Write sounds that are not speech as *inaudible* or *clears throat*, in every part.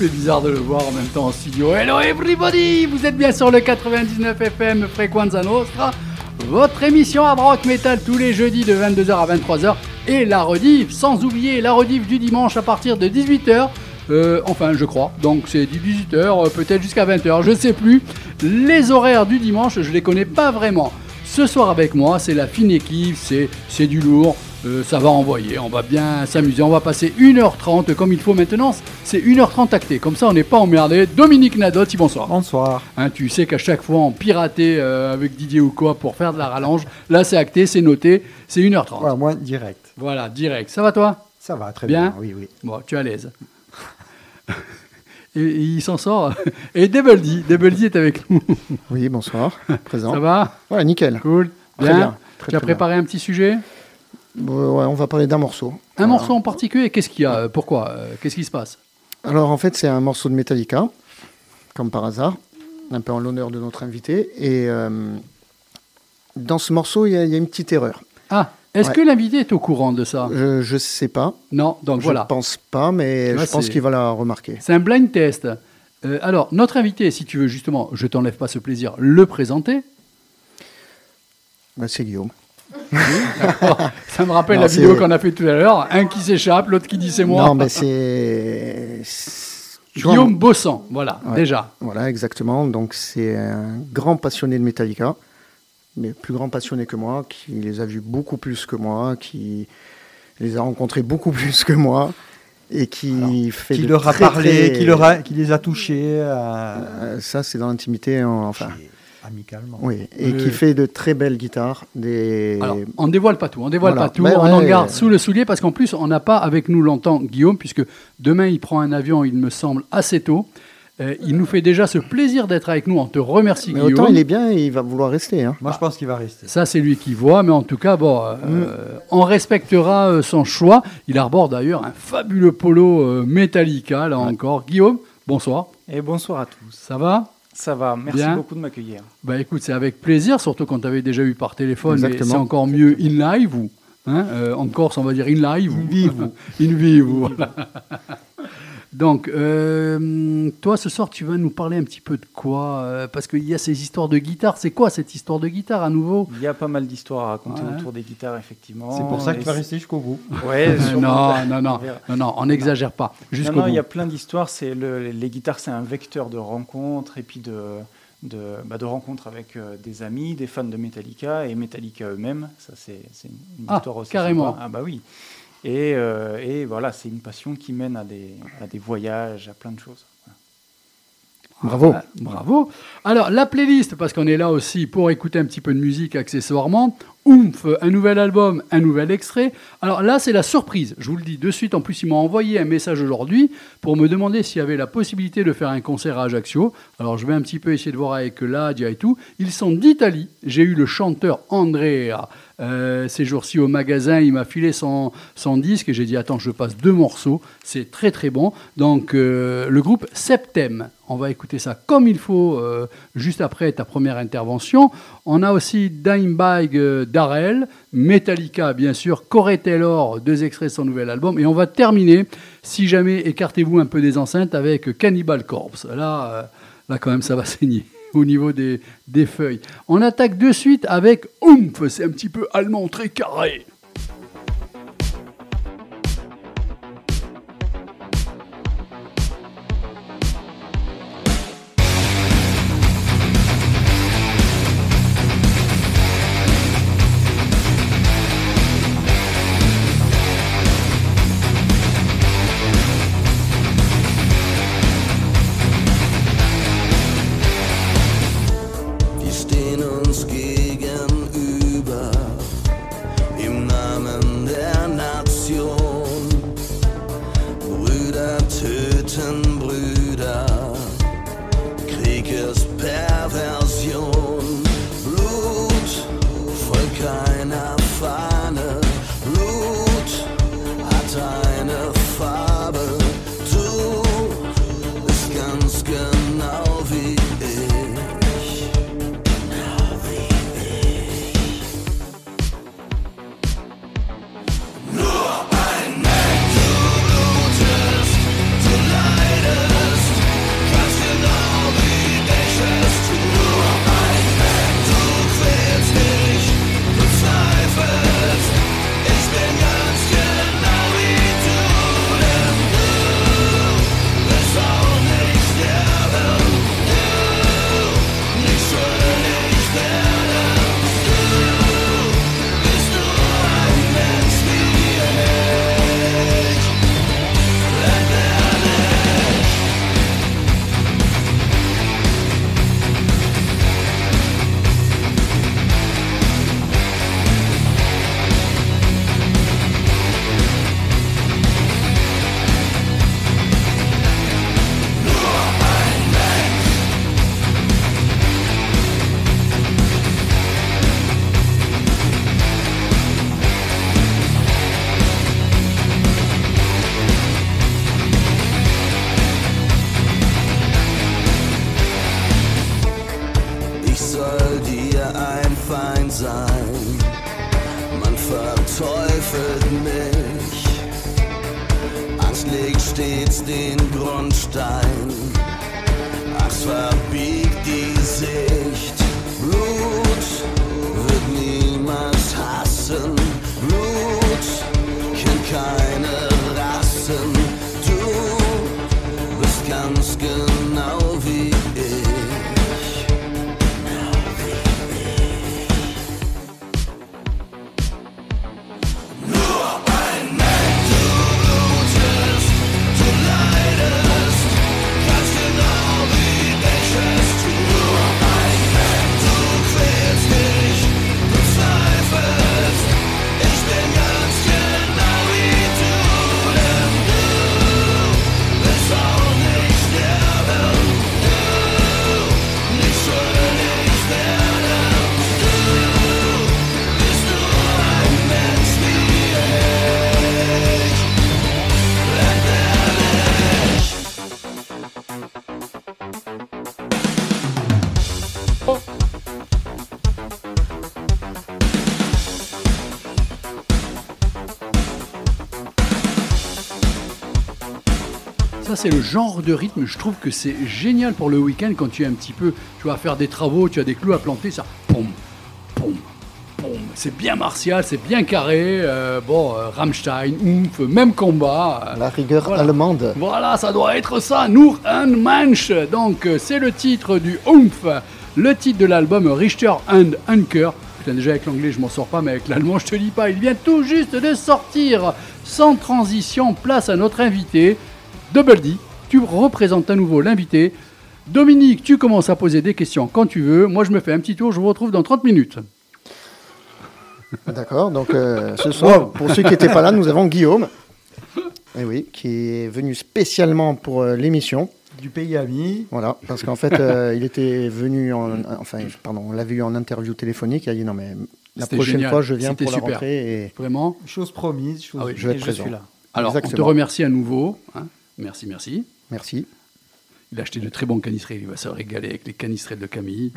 fait bizarre de le voir en même temps en studio. Hello everybody Vous êtes bien sur le 99 FM Frequenza Nostra, votre émission à rock metal tous les jeudis de 22h à 23h et la rediff, sans oublier la rediff du dimanche à partir de 18h. Euh, enfin, je crois. Donc c'est 18h, euh, peut-être jusqu'à 20h, je sais plus. Les horaires du dimanche, je les connais pas vraiment. Ce soir avec moi, c'est la fine équipe, c'est du lourd. Euh, ça va envoyer, on va bien s'amuser, on va passer 1h30 comme il faut maintenant, c'est 1h30 acté, comme ça on n'est pas emmerdé. Dominique Nadotti, bonsoir. Bonsoir. Hein, tu sais qu'à chaque fois on piratait euh, avec Didier ou quoi pour faire de la rallonge, là c'est acté, c'est noté, c'est 1h30. Voilà, moi, direct. Voilà, direct. Ça va toi? Ça va, très Bien? bien. Oui, oui. Bon, tu es à l'aise. Et, et il s'en sort. Et Double D, Double D est avec nous. Oui, bonsoir. Présent. Ça va? Ouais, nickel. Cool. Très Bien. bien, très, tu as bien. préparé un petit sujet? Ouais, on va parler d'un morceau. Un Voilà. morceau en particulier Qu'est-ce qu'il y a Pourquoi Euh, Qu'est-ce qui se passe? Alors, en fait, c'est un morceau de Metallica, comme par hasard, un peu en l'honneur de notre invité. Et euh, dans ce morceau, il y, a- il y a une petite erreur. Ah, est-ce Ouais. que l'invité est au courant de ça? Je, je sais pas. Non, donc je voilà. pense pas, mais Là, je pense qu'il va la remarquer. C'est un blind test. Euh, alors, notre invité, si tu veux justement, je t'enlève pas ce plaisir, le présenter. Bah, c'est Guillaume. *laughs* Ça me rappelle Non, la vidéo qu'on a fait tout à l'heure. Un qui s'échappe, l'autre qui dit c'est moi. Non, mais c'est. *laughs* Guillaume Bossan, voilà, Ouais. déjà. Voilà, exactement. Donc c'est un grand passionné de Metallica, mais plus grand passionné que moi, qui les a vus beaucoup plus que moi, qui les a rencontrés beaucoup *laughs* plus que moi, et qui fait qui de leur a très, parlé, très- qui, leur a, qui les a touchés euh, Euh, ça, c'est dans l'intimité, en- enfin, amicalement. oui, et Le- qui fait de très belles guitares, des. Alors, on dévoile pas tout, on dévoile Voilà. pas tout, Ben on en ouais. garde sous le soulier parce qu'en plus, on n'a pas avec nous longtemps Guillaume, puisque demain il prend un avion, il me semble, assez tôt. Euh, il nous fait déjà ce plaisir d'être avec nous. On te remercie, mais Guillaume. autant il est bien, et il va vouloir rester. Hein. Moi, je pense qu'il va rester. Ça, c'est lui qui voit, mais en tout cas, bon, euh, Mm. on respectera euh, son choix. Il arbore d'ailleurs un fabuleux polo euh, Metallica, là encore. Guillaume, bonsoir. Et bonsoir à tous. Ça va? Ça va, merci Bien. beaucoup de m'accueillir. Bah écoute, c'est avec plaisir, surtout quand tu avais déjà eu par téléphone, mais c'est encore mieux in live ou hein, euh, en Corse on va dire in live ou In vivo. *laughs* in vivo, voilà. Donc, euh, toi ce soir tu vas nous parler un petit peu de quoi euh, Parce qu'il y a ces histoires de guitare. C'est quoi cette histoire de guitare à nouveau? Il y a pas mal d'histoires à raconter Ouais. autour des guitares, effectivement. C'est pour ça Et qu'il va c'est- rester jusqu'au bout. *laughs* Ouais, sûrement. Non, non, non, non, non, on n'exagère pas. Non, Jusqu'au non, bout. il y a plein d'histoires. C'est le, les guitares, c'est un vecteur de rencontres et puis de, de, bah, de rencontres avec euh, des amis, des fans de Metallica et Metallica eux-mêmes. Ça, c'est c'est une Ah, histoire aussi. carrément. sympa. Ah bah oui. Et, euh, et voilà, c'est une passion qui mène à des, à des voyages, à plein de choses. Bravo. Ah, bravo. Alors, la playlist, parce qu'on est là aussi pour écouter un petit peu de musique accessoirement. Oomph, un nouvel album, un nouvel extrait. Alors là, c'est la surprise. Je vous le dis de suite. En plus, ils m'ont envoyé un message aujourd'hui pour me demander s'il y avait la possibilité de faire un concert à Ajaccio. Alors, je vais un petit peu essayer de voir avec Ladia et tout. Ils sont d'Italie. J'ai eu le chanteur Andrea euh, ces jours-ci au magasin. Il m'a filé son, son disque et j'ai dit Attends, je passe deux morceaux. C'est très très bon. Donc, euh, le groupe Septem. On va écouter ça comme il faut euh, juste après ta première intervention. On a aussi Dimebag euh, Darrell, Metallica bien sûr, Corey Taylor, deux extraits de son nouvel album. Et on va terminer, si jamais écartez-vous un peu des enceintes, avec Cannibal Corpse. Là, là quand même ça va saigner *laughs* au niveau des, feuilles. On attaque de suite avec Oomph, c'est un petit peu allemand très carré. C'est le genre de rythme, je trouve que c'est génial pour le week-end quand tu es un petit peu, tu vas faire des travaux, tu as des clous à planter, ça, pom, pom, pom. C'est bien martial, c'est bien carré. euh, bon, euh, Rammstein, Oomph, même combat. euh, La rigueur Voilà. allemande. Voilà, ça doit être ça, Nur un Mensch. Donc, c'est le titre du Oomph, le titre de l'album Richter and Anker. Putain, déjà avec l'anglais, je m'en sors pas, mais avec l'allemand, je te dis pas, il vient tout juste de sortir. Sans transition, place à notre invité, Double D. Tu représentes à nouveau l'invité. Dominique, tu commences à poser des questions quand tu veux. Moi, je me fais un petit tour, je vous retrouve dans 30 minutes. D'accord, donc euh, ce soir, pour ceux qui n'étaient pas là, nous avons Guillaume. Eh oui, qui est venu spécialement pour euh, l'émission. Du pays ami. Voilà, parce qu'en fait, euh, il était venu en. Enfin, pardon, on l'avait eu en interview téléphonique. Il a dit non, mais la prochaine génial, fois, je viens c'était pour la super. rentrée. Et... Vraiment. Chose promise. Chose Ah oui, je vais être je présent. suis là. Alors, on te remercie à nouveau. hein. Merci, merci. Merci. Il a acheté de très bons canistrés. Il va se régaler avec les canistrés de Camille.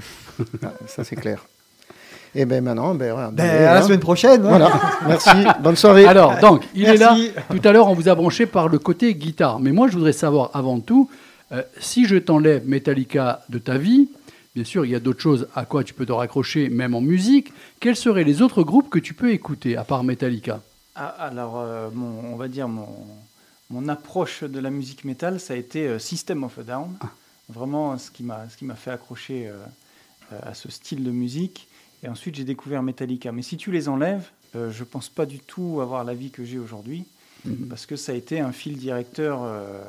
Ah, ça, c'est clair. Et ben maintenant, ben, voilà, Ben, allez, à la hein. semaine prochaine. hein. Voilà, merci, bonne soirée. Alors, donc, il est là. Tout à l'heure, on vous a branché par le côté guitare. Mais moi, je voudrais savoir avant tout, euh, si je t'enlève Metallica de ta vie, bien sûr, il y a d'autres choses à quoi tu peux te raccrocher, même en musique. Quels seraient les autres groupes que tu peux écouter, à part Metallica? Ah, alors, euh, mon, on va dire mon, mon approche de la musique métal, ça a été euh, System of a Down. Vraiment, ce qui m'a fait accrocher euh, euh, à ce style de musique. Et ensuite, j'ai découvert Metallica. Mais si tu les enlèves, euh, je pense pas du tout avoir la vie que j'ai aujourd'hui, parce que ça a été un fil directeur euh,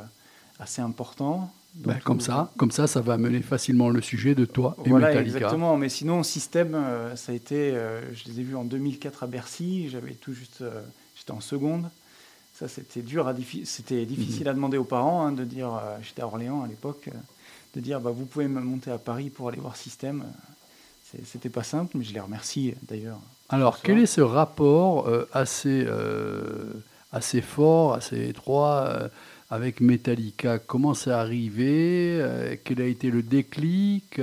assez important. tout- Comme ça, comme ça, ça va mener facilement le sujet de toi et voilà, Metallica. exactement. Mais sinon, System, euh, ça a été. je les ai vus en 2004 à Bercy. J'avais tout juste. J'étais en seconde. Ça, c'était dur, c'était difficile à demander aux parents hein, de dire. euh, J'étais à Orléans à l'époque, euh, de dire bah, vous pouvez me monter à Paris pour aller voir System. Euh, C'était pas simple, mais je les remercie d'ailleurs. Alors, quel est ce rapport euh, assez, assez fort, assez étroit avec Metallica? Comment c'est arrivé Quel a été le déclic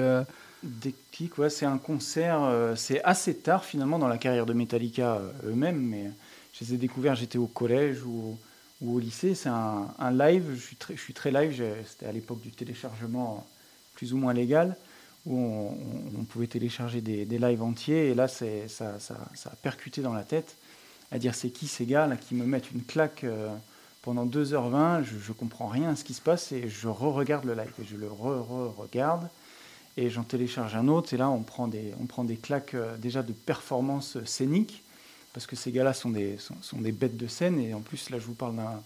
Déclic, ouais, c'est un concert, c'est assez tard finalement dans la carrière de Metallica eux-mêmes, mais je les ai découverts, j'étais au collège ou, au lycée. C'est un, live, je suis très, live, c'était à l'époque du téléchargement plus ou moins légal, où on, pouvait télécharger des, lives entiers, et là ça, a percuté dans la tête, à dire c'est qui ces gars là qui me mettent une claque euh, pendant 2h20, je, je comprends rien à ce qui se passe, et je re-regarde le live, et je le re-re-regarde et j'en télécharge un autre. Et là, on prend des, on prend des claques euh, déjà de performance scénique, parce que ces gars-là sont des, sont, sont des bêtes de scène. Et en plus, là, je vous parle d'un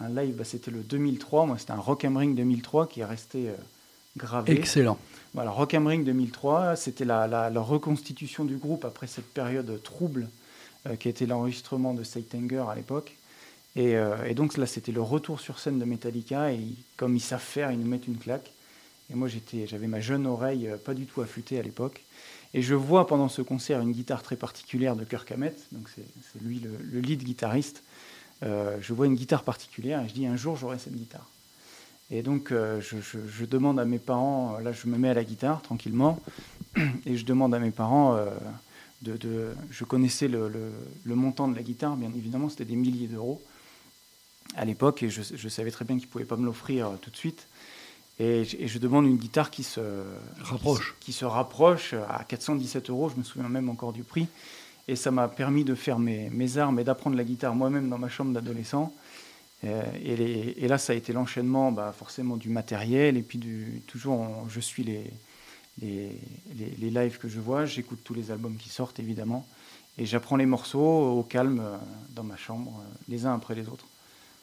un live, bah, c'était le 2003. Moi, c'était un Rock am Ring 2003 qui est resté euh, gravé. Excellent. Voilà, Rock am Ring 2003, c'était la, la- la reconstitution du groupe après cette période trouble euh, qui était l'enregistrement de Saitanger à l'époque. Et, euh, et donc là, c'était le retour sur scène de Metallica. Et comme ils savent faire, ils nous mettent une claque. Et moi, j'étais, j'avais ma jeune oreille euh, pas du tout affûtée à l'époque. Et je vois pendant ce concert une guitare très particulière de Kirk Hammett, donc c'est, lui le, le lead guitariste. Euh, je vois une guitare particulière et je dis un jour j'aurai cette guitare. Et donc euh, je, demande à mes parents, là je me mets à la guitare tranquillement, *clears throat* et je demande à mes parents de, je connaissais le, montant de la guitare, bien évidemment, c'était des milliers d'euros à l'époque, et je, je savais très bien qu'ils ne pouvaient pas me l'offrir tout de suite. Et, je- et je demande une guitare qui se Rapproche. qui, se- qui se rapproche à 417 euros, je me souviens même encore du prix. Et ça m'a permis de faire mes, mes armes et d'apprendre la guitare moi-même dans ma chambre d'adolescent. Euh, et, les- et là, ça a été l'enchaînement bah, forcément du matériel. Et puis, du, toujours, on- je suis les, les, les- les lives que je vois. J'écoute tous les albums qui sortent, évidemment. Et j'apprends les morceaux au calme euh, dans ma chambre, euh, les uns après les autres.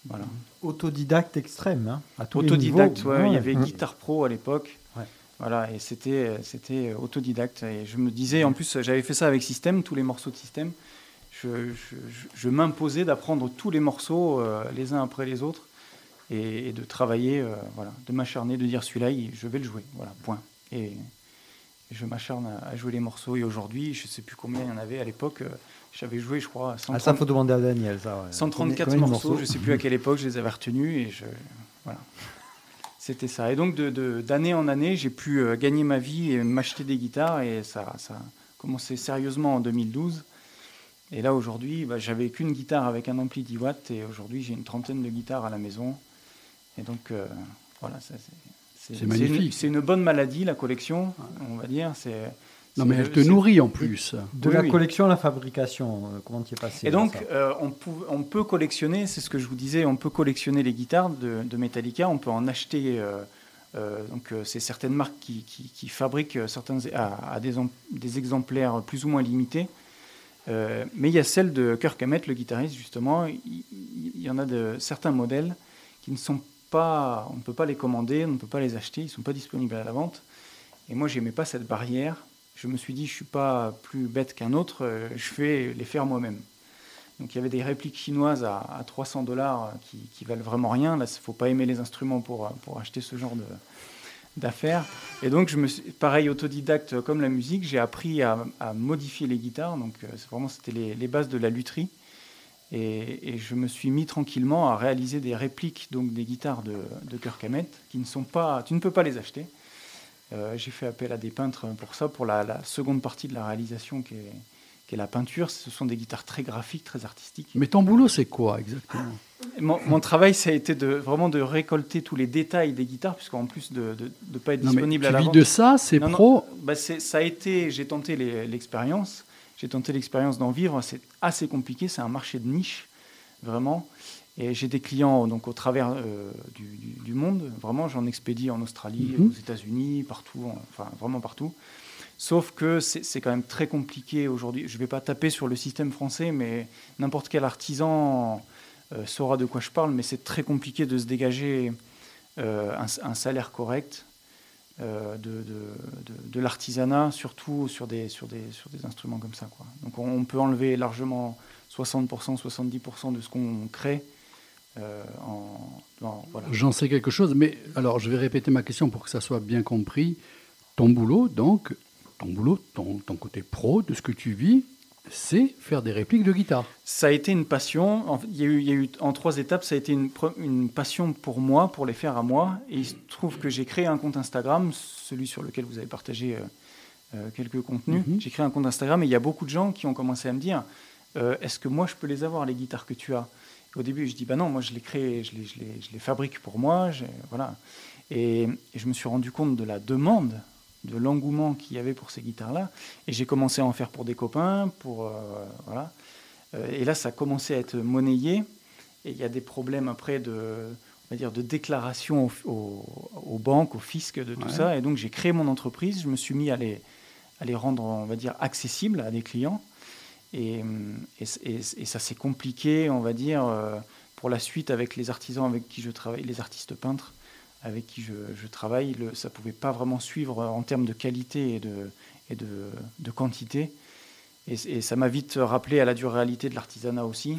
Voilà. Autodidacte extrême, hein, à tous les Autodidacte, niveaux. ouais, Ouais. il y avait Mm. Guitar Pro à l'époque. Ouais. Voilà, et c'était c'était autodidacte. Et je me disais, en plus, j'avais fait ça avec System, tous les morceaux de System. Je, je- je- je m'imposais d'apprendre tous les morceaux euh, les uns après les autres et, et de travailler, euh, voilà, de m'acharner, de dire celui-là, il- je vais le jouer. Voilà, point. Et, et je m'acharne à, à jouer les morceaux. Et aujourd'hui, je ne sais plus combien il y en avait à l'époque. euh, J'avais joué, je crois, Ah, 130, ça, faut demander à Daniel. Ça, ouais. 134 Combien- combien de morceaux, je ne sais plus à quelle époque je les avais retenus et je voilà. C'était ça. Et donc de- de- d'année en année, j'ai pu euh, gagner ma vie et m'acheter des guitares et ça, ça a commencé sérieusement en 2012. Et là aujourd'hui, bah, j'avais qu'une guitare avec un ampli 10 watts et aujourd'hui j'ai une trentaine de guitares à la maison. Et donc euh, voilà, ça, c'est- C'est magnifique. une- C'est une, bonne maladie la collection, on va dire. C'est Non, mais le- elle te nourrit en plus. De Oui, la oui. collection à la fabrication, euh, comment tu es passé Et donc, euh, on, pou- on peut collectionner, c'est ce que je vous disais, on peut collectionner les guitares de, de Metallica, on peut en acheter. euh, euh, donc, c'est certaines marques qui, qui- qui fabriquent certains, à, à des, em- des exemplaires plus ou moins limités. Euh, mais il y a celle de Kirk Hammett, le guitariste, justement. Il, il- il y en a de certains modèles qui ne sont pas. On ne peut pas les commander, on ne peut pas les acheter, ils ne sont pas disponibles à la vente. Et moi, j'aimais pas cette barrière. Je me suis dit, je suis pas plus bête qu'un autre, euh, je vais les faire moi-même. Donc il y avait des répliques chinoises à, à 300 dollars qui, qui valent vraiment rien. Là, il faut pas aimer les instruments pour, euh, pour acheter ce genre de- d'affaires. Et donc, je me suis, pareil, autodidacte euh, comme la musique, j'ai appris à, à modifier les guitares. Donc euh, vraiment, c'était les, les bases de la lutherie. Et, et je me suis mis tranquillement à réaliser des répliques donc des guitares de, de Kirk Hammett qui ne sont pas, tu ne peux pas les acheter. Euh, j'ai fait appel à des peintres pour ça, pour la, la seconde partie de la réalisation qui est, qui est la peinture. Ce sont des guitares très graphiques, très artistiques. Mais ton boulot, c'est quoi exactement? Mon, mon travail, ça a été de, vraiment de récolter tous les détails des guitares, puisqu'en plus de ne pas être Non, mais disponible à tu la vis vente. de ça, c'est non, pro? bah, ça a été, j'ai tenté l'expérience, j'ai tenté l'expérience d'en vivre. C'est assez compliqué, c'est un marché de niche, vraiment. Et j'ai des clients donc au travers euh, du, du- du monde. Vraiment, j'en expédie en Australie, Mhm. aux États-Unis, partout, en- enfin vraiment partout. Sauf que c'est c'est quand même très compliqué aujourd'hui. Je ne vais pas taper sur le système français, mais n'importe quel artisan euh, saura de quoi je parle. Mais c'est très compliqué de se dégager euh, un, un salaire correct euh, de, de, de- de l'artisanat, surtout sur des, sur, des, sur des instruments comme ça. Quoi. Donc on, on peut enlever largement 60%, 70% de ce qu'on crée. Euh, voilà. J'en sais quelque chose, mais alors je vais répéter ma question pour que ça soit bien compris. Ton boulot, donc, ton boulot, ton, ton côté pro de ce que tu vis, c'est faire des répliques de guitare. Ça a été une passion. En, il y a eu, il y a eu en trois étapes. Ça a été une, passion pour moi, pour les faire à moi. Et il se trouve que j'ai créé un compte Instagram, celui sur lequel vous avez partagé euh, euh, quelques contenus. Mhm. J'ai créé un compte Instagram et il y a beaucoup de gens qui ont commencé à me dire euh, Est-ce que moi je peux les avoir, les guitares que tu as? Au début, je dis Bah non, moi je les crée, je les, je les, je les fabrique pour moi. Voilà. Et, et je me suis rendu compte de la demande, de l'engouement qu'il y avait pour ces guitares-là. Et j'ai commencé à en faire pour des copains, pour. euh, voilà. Euh, et là, ça a commencé à être monnayé. Et il y a des problèmes après de, on va dire, de déclaration au- au- aux banques, au fisc, de tout Ouais. ça. Et donc, j'ai créé mon entreprise. Je me suis mis à les, à les rendre, on va dire, accessibles à des clients. Et, et, et- et ça s'est compliqué, on va dire, euh, pour la suite avec les artisans avec qui je travaille, les artistes peintres avec qui je, je travaille. Le, ça ne pouvait pas vraiment suivre en termes de qualité et de, et de, de quantité. Et, ça m'a vite rappelé à la dure réalité de l'artisanat aussi.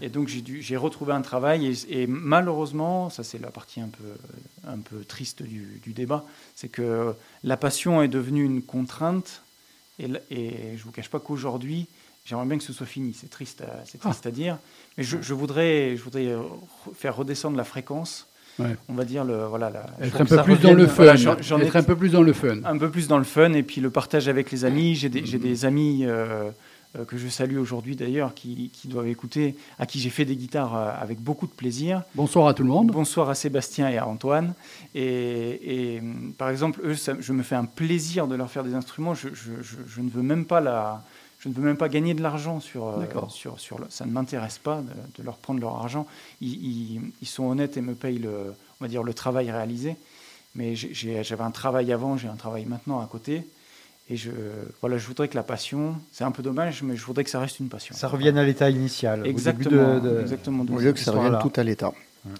Et donc j'ai retrouvé un travail et, et malheureusement, ça c'est la partie un peu, un peu triste du, du débat, c'est que la passion est devenue une contrainte et, et je vous cache pas qu'aujourd'hui, j'aimerais bien que ce soit fini. C'est triste, à- c'est triste à dire, mais je, je voudrais, je voudrais re- faire redescendre la fréquence Ouais. on va dire le voilà la, Être un peu plus dans le voilà, fun. j'en- j'en ai- Être un peu plus dans le fun. un peu plus dans le fun et puis le partage avec les amis. J'ai des, j'ai des amis euh, euh, que je salue aujourd'hui d'ailleurs qui, qui doivent écouter, à qui j'ai fait des guitares euh, avec beaucoup de plaisir. Bonsoir à tout le monde. Bonsoir à Sébastien et à Antoine. Et, et, par exemple, eux, ça- je me fais un plaisir de leur faire des instruments. Je, je- je- je ne veux même pas la, je ne veux même pas gagner de l'argent sur, euh, D'accord. sur, sur le- ça ne m'intéresse pas de, de leur prendre leur argent. Ils, ils- ils sont honnêtes et me payent le, on va dire, le travail réalisé. Mais j'avais un travail avant, j'ai un travail maintenant à côté. Et je, voilà, je voudrais que la passion, c'est un peu dommage, mais je voudrais que ça reste une passion. Ça revienne à l'état initial. au début Exactement, de- de- exactement. Au lieu que ça revienne tout à l'état.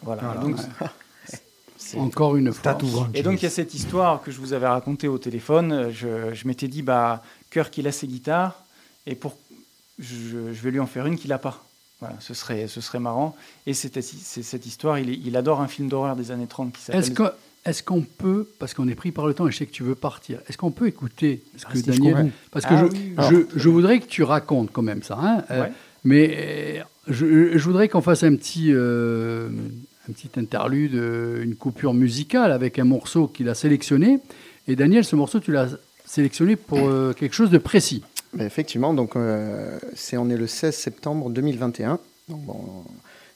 Voilà. Voilà. Donc, *laughs* c'est- Encore une fois. Et donc il y a cette histoire que je vous avais racontée au téléphone. Je, je m'étais dit, bah, cœur qu'il a ses guitares, et pour, je, je vais lui en faire une qu'il n'a pas. Voilà, ce serait, ce serait marrant. Et c'est cette histoire, il, adore un film d'horreur des années 30 qui s'appelle... Est-ce qu'on peut, parce qu'on est pris par le temps et je sais que tu veux partir, est-ce qu'on peut écouter ce que Restez Daniel. Parce que Ah je, oui, je, je voudrais que tu racontes quand même ça. hein, euh, mais euh, je, je voudrais qu'on fasse un petit, euh, un petit interlude, une coupure musicale avec un morceau qu'il a sélectionné. Et Daniel, ce morceau, tu l'as sélectionné pour euh, quelque chose de précis. Effectivement, donc euh, c'est on est le 16 septembre 2021. Donc bon,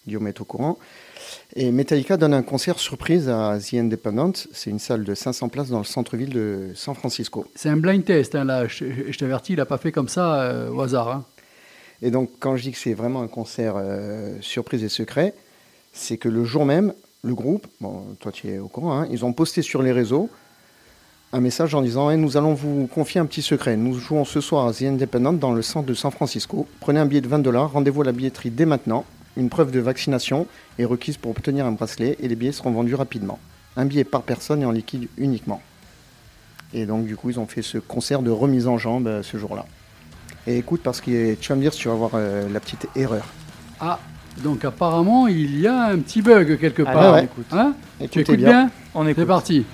Guillaume est au courant. Et Metallica donne un concert surprise à The Independent. C'est une salle de 500 places dans le centre-ville de San Francisco. C'est un blind test, hein, là. Je, je t'avertis, il n'a pas fait comme ça euh, au hasard. hein. Et donc, quand je dis que c'est vraiment un concert euh, surprise et secret, c'est que le jour même, le groupe, bon, toi tu es au courant, hein, ils ont posté sur les réseaux un message en disant Eh, Nous allons vous confier un petit secret. Nous jouons ce soir à The Independent dans le centre de San Francisco. Prenez un billet de 20 dollars, rendez-vous à la billetterie dès maintenant. Une preuve de vaccination est requise pour obtenir un bracelet et les billets seront vendus rapidement. Un billet par personne et en liquide uniquement. Et donc, du coup, ils ont fait ce concert de remise en jambe euh, ce jour-là. Et écoute, parce que tu vas me dire si tu vas voir euh, la petite erreur. Ah, donc apparemment, il y a un petit bug quelque part. ouais. écoute. Hein tu écoutes bien. bien On C'est écoute. parti.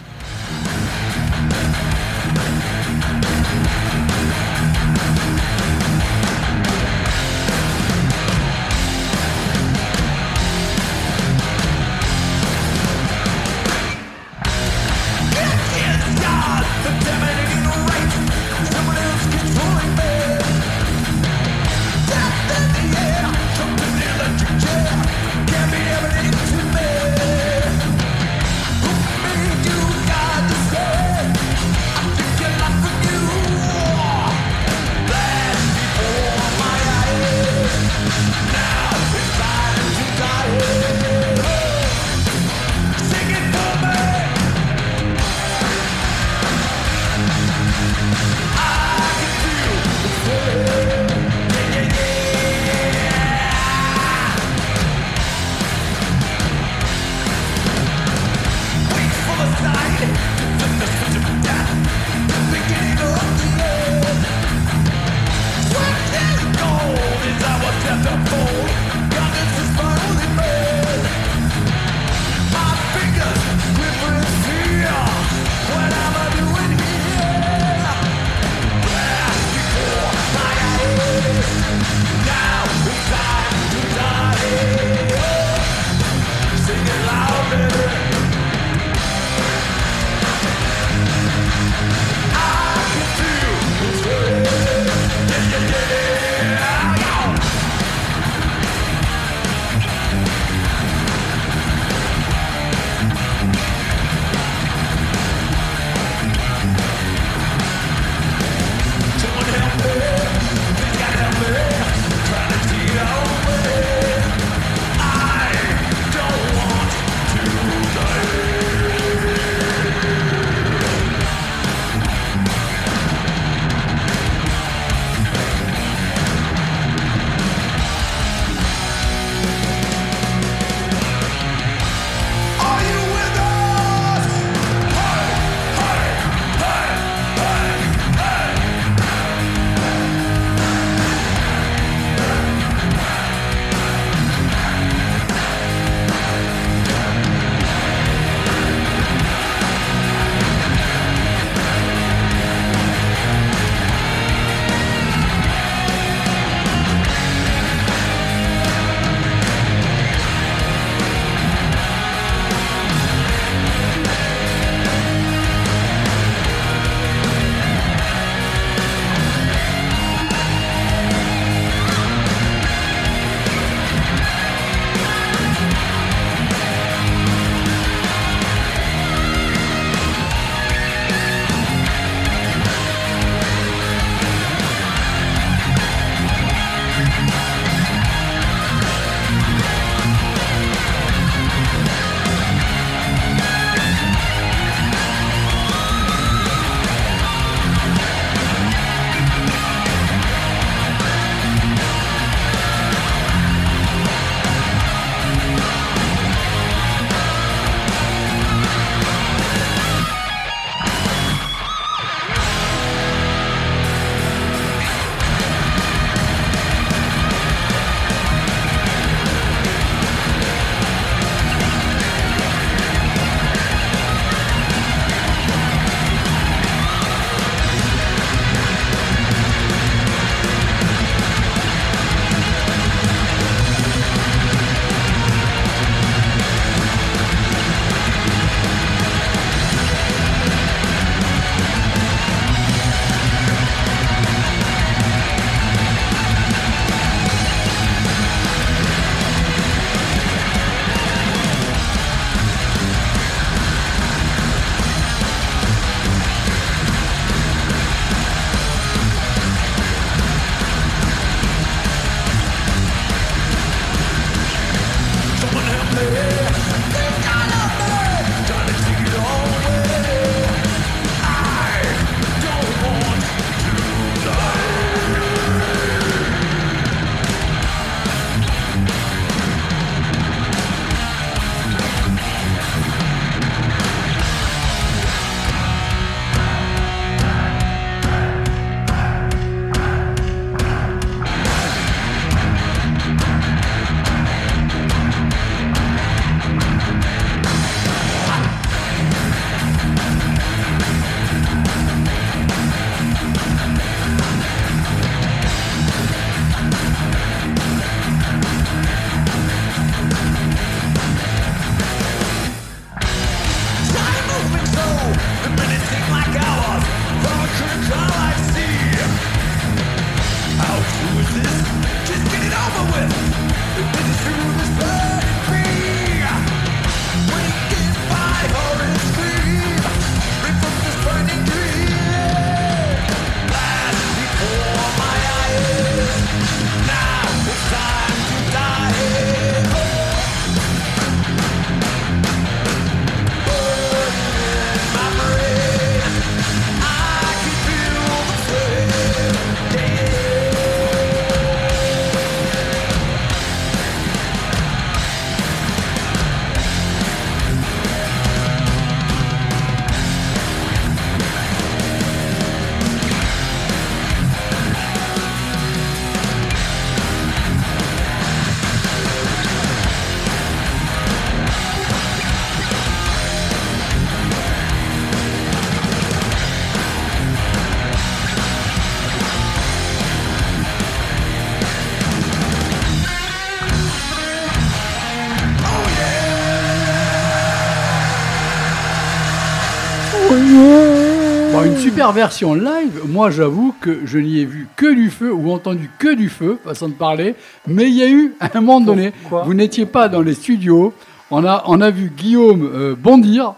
Bon, une super version live, moi j'avoue que je n'y ai vu que du feu ou entendu que du feu, façon de parler, mais il y a eu à un moment donné, Pourquoi vous n'étiez pas dans les studios, on a, on a vu Guillaume euh, bondir,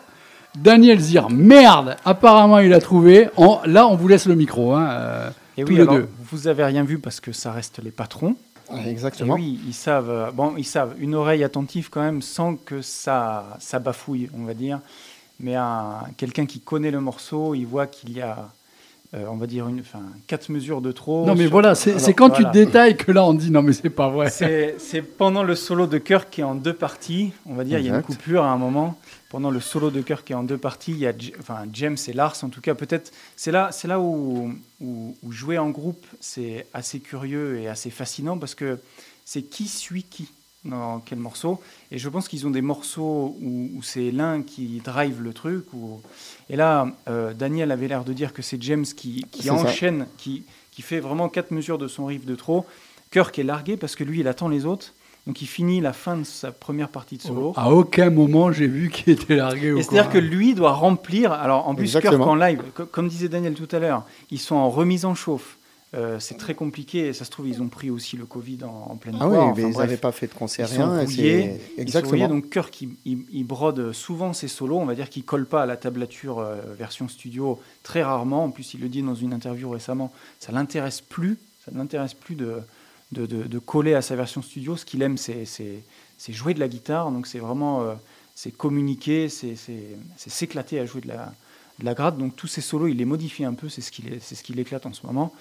Daniel dire merde, apparemment il a trouvé, On- là on vous laisse le micro. Hein, euh, Et tous oui, les alors, deux. vous avez rien vu parce que ça reste les patrons. Et Exactement. oui, ils savent. euh, Bon, ils savent. Une oreille attentive quand même, sans que ça, ça bafouille, on va dire. Mais un- quelqu'un qui connaît le morceau, il voit qu'il y a, euh, on va dire, une, enfin, quatre mesures de trop. non mais sur- voilà, c'est Alors, c'est quand voilà. tu détailles que là on dit non mais c'est pas vrai. C'est c'est pendant le solo de chœur qui est en deux parties. On va dire, il y a une coupure à un moment. Pendant le solo de chœur qui est en deux parties, il y a J- enfin, James et Lars, en tout cas, peut-être. C'est là, c'est là où, où, où jouer en groupe, c'est assez curieux et assez fascinant parce que c'est qui suit qui dans quel morceau. Et je pense qu'ils ont des morceaux où, où c'est l'un qui drive le truc. Et là, euh, Daniel avait l'air de dire que c'est James qui, enchaîne, qui, qui fait vraiment quatre mesures de son riff de trop. Kirk est largué parce que lui, il attend les autres. Donc il finit la fin de sa première partie de solo. À aucun moment j'ai vu qu'il était largué c'est-à-dire que lui doit remplir. Alors en plus, Kirk en live, co- comme disait Daniel tout à l'heure, ils sont en remise en chauffe. Euh, c'est très compliqué. Et ça se trouve, ils ont pris aussi le Covid en, en pleine Ah oui, mais ils n'avaient pas fait de concert, Ils rien. rouillés, c'est- Ils sont Exactement. rouillés, donc Kirk, il, il- il brode souvent ses solos. On va dire qu'il colle pas à la tablature euh, version studio très rarement. En plus, il le dit dans une interview récemment. Ça l'intéresse plus. Ça ne l'intéresse plus de, de, de- de coller à sa version studio. Ce qu'il aime, c'est jouer de la guitare. Donc c'est vraiment euh, c'est communiquer, c'est s'éclater à jouer de la, de la gratte. Donc tous ces solos, il les modifie un peu. C'est ce qui les- c'est ce qui l'éclate en ce moment.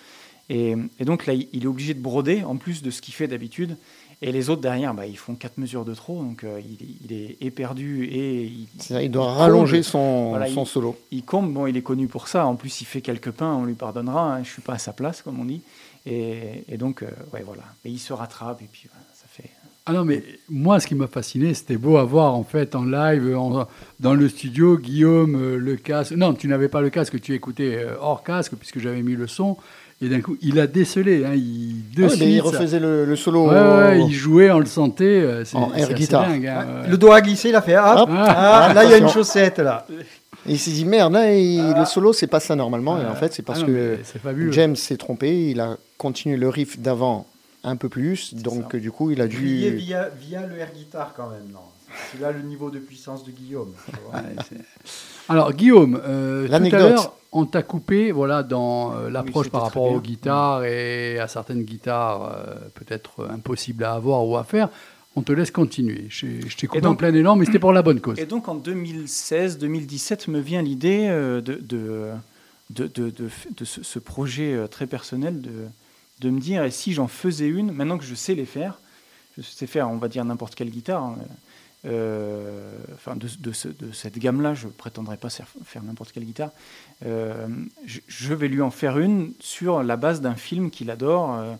Et, et donc là, il est obligé de broder en plus de ce qu'il fait d'habitude. Et les autres derrière, bah, ils font quatre mesures de trop, donc euh, il, il est éperdu et il, il doit rallonger son, Voilà, son il- solo. il comble. Bon, il est connu pour ça. En plus, il fait quelques pains, on lui pardonnera. hein. Je suis pas à sa place, comme on dit. Et, et donc, euh, ouais, voilà. Mais il se rattrape et puis voilà, ça fait. Ah non, mais moi, ce qui m'a fasciné, c'était beau à voir en fait en live, en- dans le studio, Guillaume, euh, le casque. Non, tu n'avais pas le casque, tu écoutais euh, hors casque, puisque j'avais mis le son. Et d'un coup, il a décelé. Hein, il, de Ah oui, mais il refaisait le, le solo. Ouais, ouais, il jouait, on le sentait. euh, En air guitare. dingue, hein, ouais. Le doigt a glissé, il a fait hop, Hop. ah, là il y a une chaussette là. Et il s'est dit merde, là, il- le solo, c'est pas ça normalement. et en fait, c'est parce Ah non, que. James s'est trompé. Il a continué le riff d'avant un peu plus. Donc, ça. du coup, il a dû. via, via le air guitar quand même, non. C'est là le niveau de puissance de Guillaume. tu vois. Alors, Guillaume, euh, tout à l'heure, on t'a coupé voilà, dans euh, l'approche par rapport aux guitares et à certaines guitares euh, peut-être impossibles à avoir ou à faire. On te laisse continuer. Je, je t'ai coupé donc- en plein élan, mais c'était pour la bonne cause. Et donc en 2016-2017 me vient l'idée euh, de, de, de, de, de f- de ce, ce projet euh, très personnel de, me dire, et si j'en faisais une, maintenant que je sais les faire, je sais faire, on va dire, n'importe quelle guitare, hein, euh, enfin de, de, ce- de cette gamme-là, je ne prétendrai pas faire, n'importe quelle guitare, euh, je, vais lui en faire une sur la base d'un film qu'il adore. euh,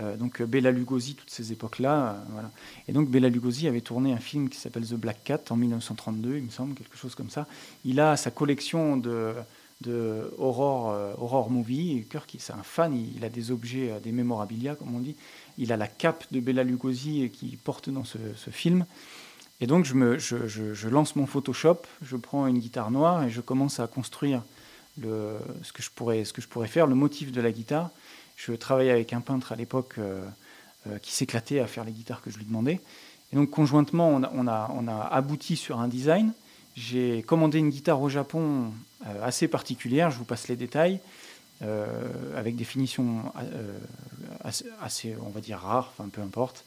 euh, donc euh, Bela Lugosi, toutes ces époques-là, euh. Et donc Bela Lugosi avait tourné un film qui s'appelle The Black Cat en 1932, il me semble, quelque chose comme ça. Il a sa collection de, de horror, euh, horror movie. C'est un fan, il, a des objets, euh, des mémorabilia, comme on dit. Il a la cape de Bela Lugosi qui porte dans ce film. Et donc je, lance mon Photoshop, je prends une guitare noire et je commence à construire ce, que je pourrais, faire, le motif de la guitare. Je travaillais avec un peintre à l'époque euh, euh, qui s'éclatait à faire les guitares que je lui demandais. Et donc conjointement, on a, abouti sur un design. J'ai commandé une guitare au Japon euh, assez particulière, je vous passe les détails, avec des finitions assez, assez, on va dire, rares, enfin peu importe.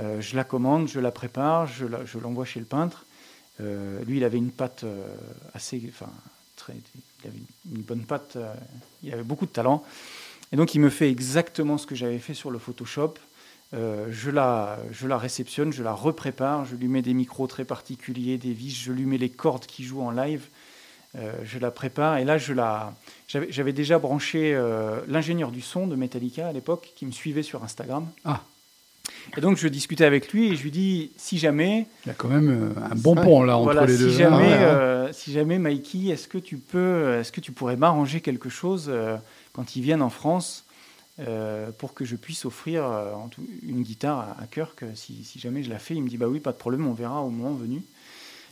Euh, je la commande, je la prépare, je l'envoie chez le peintre. Euh, lui, il avait une patte euh, assez, enfin, très, il avait une bonne euh, il avait beaucoup de talent. Et donc, il me fait exactement ce que j'avais fait sur le Photoshop. Je, la, je la réceptionne, je la reprépare, je lui mets des micros très particuliers, des vis, je lui mets les cordes qui jouent en live. Je la prépare et là, j'avais, déjà branché l'ingénieur du son de Metallica à l'époque qui me suivait sur Instagram. Ah. Et donc, je discutais avec lui et je lui dis si jamais, Il y a quand même euh, un bon pont là entre voilà, les si deux. jamais, Ah, ouais, hein. euh, si jamais, Mikey, est-ce que tu peux, est-ce que tu pourrais m'arranger quelque chose euh, quand ils viennent en France euh, pour que je puisse offrir une guitare à, Kirk si, si jamais je la fais? Il me dit bah oui, pas de problème, on verra au moment venu.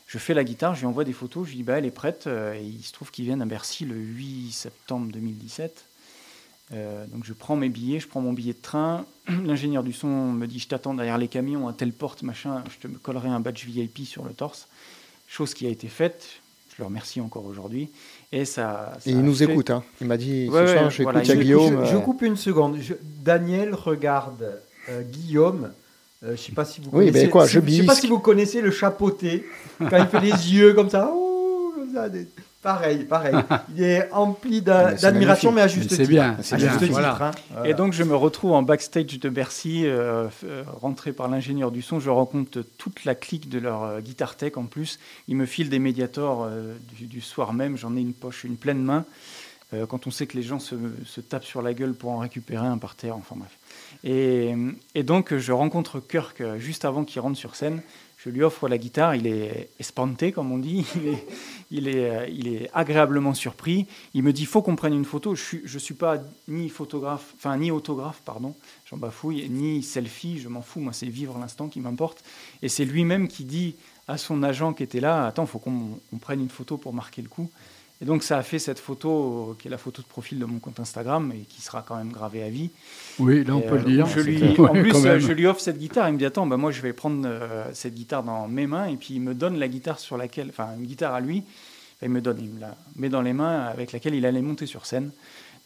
Je fais la guitare, je lui envoie des photos, je lui dis bah, elle est prête. Et il se trouve qu'ils viennent à Bercy le 8 septembre 2017. Euh, donc je prends mes billets, je prends mon billet de train. *clears throat* L'ingénieur du son me dit je t'attends derrière les camions à telle porte, machin, je te collerai un badge VIP sur le torse. Chose qui a été faite, je le remercie encore aujourd'hui. Et ça, ça Et il nous fait- écoute. Hein. Il m'a dit Ouais, ce soir, ouais, voilà, il- Guillaume. Je, je euh, coupe une seconde. Je- Daniel regarde euh, Guillaume. Euh, je sais pas si vous Oui, connaissez. ben quoi, je je sais pas si vous connaissez le chapeauté quand il fait les *laughs* yeux comme ça. ouh, comme ça, des- Pareil, pareil. *laughs* Il est empli Ah, d'admiration, mais à juste Mais c'est titre. bien, c'est À bien, juste titre. voilà. hein. Voilà. Et donc je me retrouve en backstage de Bercy, euh, euh, rentré par l'ingénieur du son. Je rencontre toute la clique de leur euh, guitare tech en plus. Ils me filent des médiators euh, du, du soir même. J'en ai une poche, une pleine main. Euh, quand on sait que les gens se, se tapent sur la gueule pour en récupérer un par terre, enfin bref. Et, et donc je rencontre Kirk juste avant qu'il rentre sur scène. Je lui offre la guitare, il est espanté comme on dit, *laughs* il est, il est, euh, il est agréablement surpris. Il me dit faut qu'on prenne une photo. Je suis, je suis pas ni photographe, enfin ni autographe, pardon, j'en bafouille, ni selfie, je m'en fous. Moi, c'est vivre l'instant qui m'importe. Et c'est lui-même qui dit à son agent qui était là attends, faut qu'on on prenne une photo pour marquer le coup. Et donc ça a fait cette photo euh, qui est la photo de profil de mon compte Instagram et qui sera quand même gravée à vie. Oui, là on Et, peut le euh, dire. Je lui, *laughs* Ouais, en plus, euh, je lui offre cette guitare. Il me dit Attends, bah, moi je vais prendre euh, cette guitare dans mes mains. Et puis il me donne la guitare sur laquelle, enfin une guitare à lui. Il me donne, il me la met dans les mains avec laquelle il allait monter sur scène.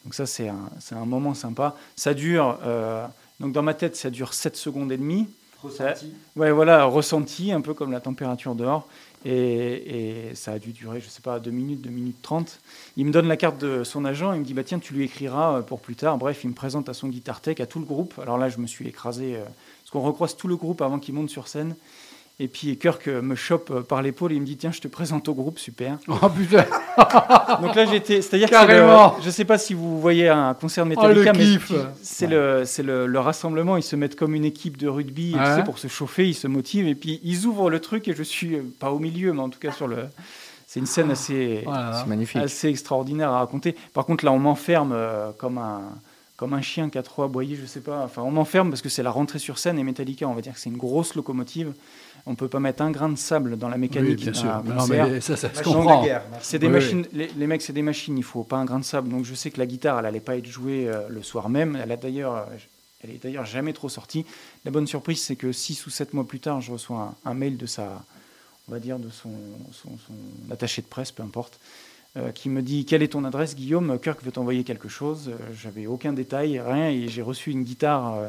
Donc ça, c'est un, c'est un moment sympa. Ça dure, euh, donc dans ma tête, ça dure 7 secondes et demie. Ressenti. Ouais, voilà, ressenti, un peu comme la température dehors. Et, ça a dû durer, je sais pas, 2 minutes, 2 minutes 30. Il me donne la carte de son agent, il me dit, bah tiens, tu lui écriras euh, pour plus tard. Bref, il me présente à son guitar tech, à tout le groupe. Alors là, je me suis écrasé, euh, parce qu'on recroise tout le groupe avant qu'il monte sur scène. Et puis Kirk me chope par l'épaule et il me dit, tiens, je te présente au groupe, super. *laughs* Oh putain, *laughs* Donc là, j'étais. C'est-à-dire que le- je sais pas si vous voyez un concert de Oh, le Metallica, mais c'est le, c'est le, le rassemblement. Ils se mettent comme une équipe de rugby, tu Ouais. sais, pour se chauffer, ils se motivent et puis ils ouvrent le truc et je suis euh, pas au milieu, mais en tout cas sur le. C'est une scène assez, Voilà. C'est magnifique. assez extraordinaire à raconter. Par contre, là, on m'enferme euh, comme un comme un chien qui a trop aboyé, je sais pas. Enfin, on m'enferme parce que c'est la rentrée sur scène et Metallica, on va dire que c'est une grosse locomotive. On peut pas mettre un grain de sable dans la Oui, mécanique bien d'un sûr. Non, mais ça, ça se Machine comprend. de guerre. machine C'est des Oui, machines, Les, les mecs, c'est des machines, il faut pas un grain de sable. Donc je sais que la guitare, elle allait pas être jouée euh, le soir même. Elle a d'ailleurs, elle est d'ailleurs jamais trop sortie. La bonne surprise, c'est que six ou sept mois plus tard, je reçois un, un mail de sa, on va dire, de son, son, son attaché de presse, peu importe, euh, qui me dit quelle est ton adresse, Guillaume? Kirk veut t'envoyer quelque chose. Euh, J'avais aucun détail, rien, et j'ai reçu une guitare, euh,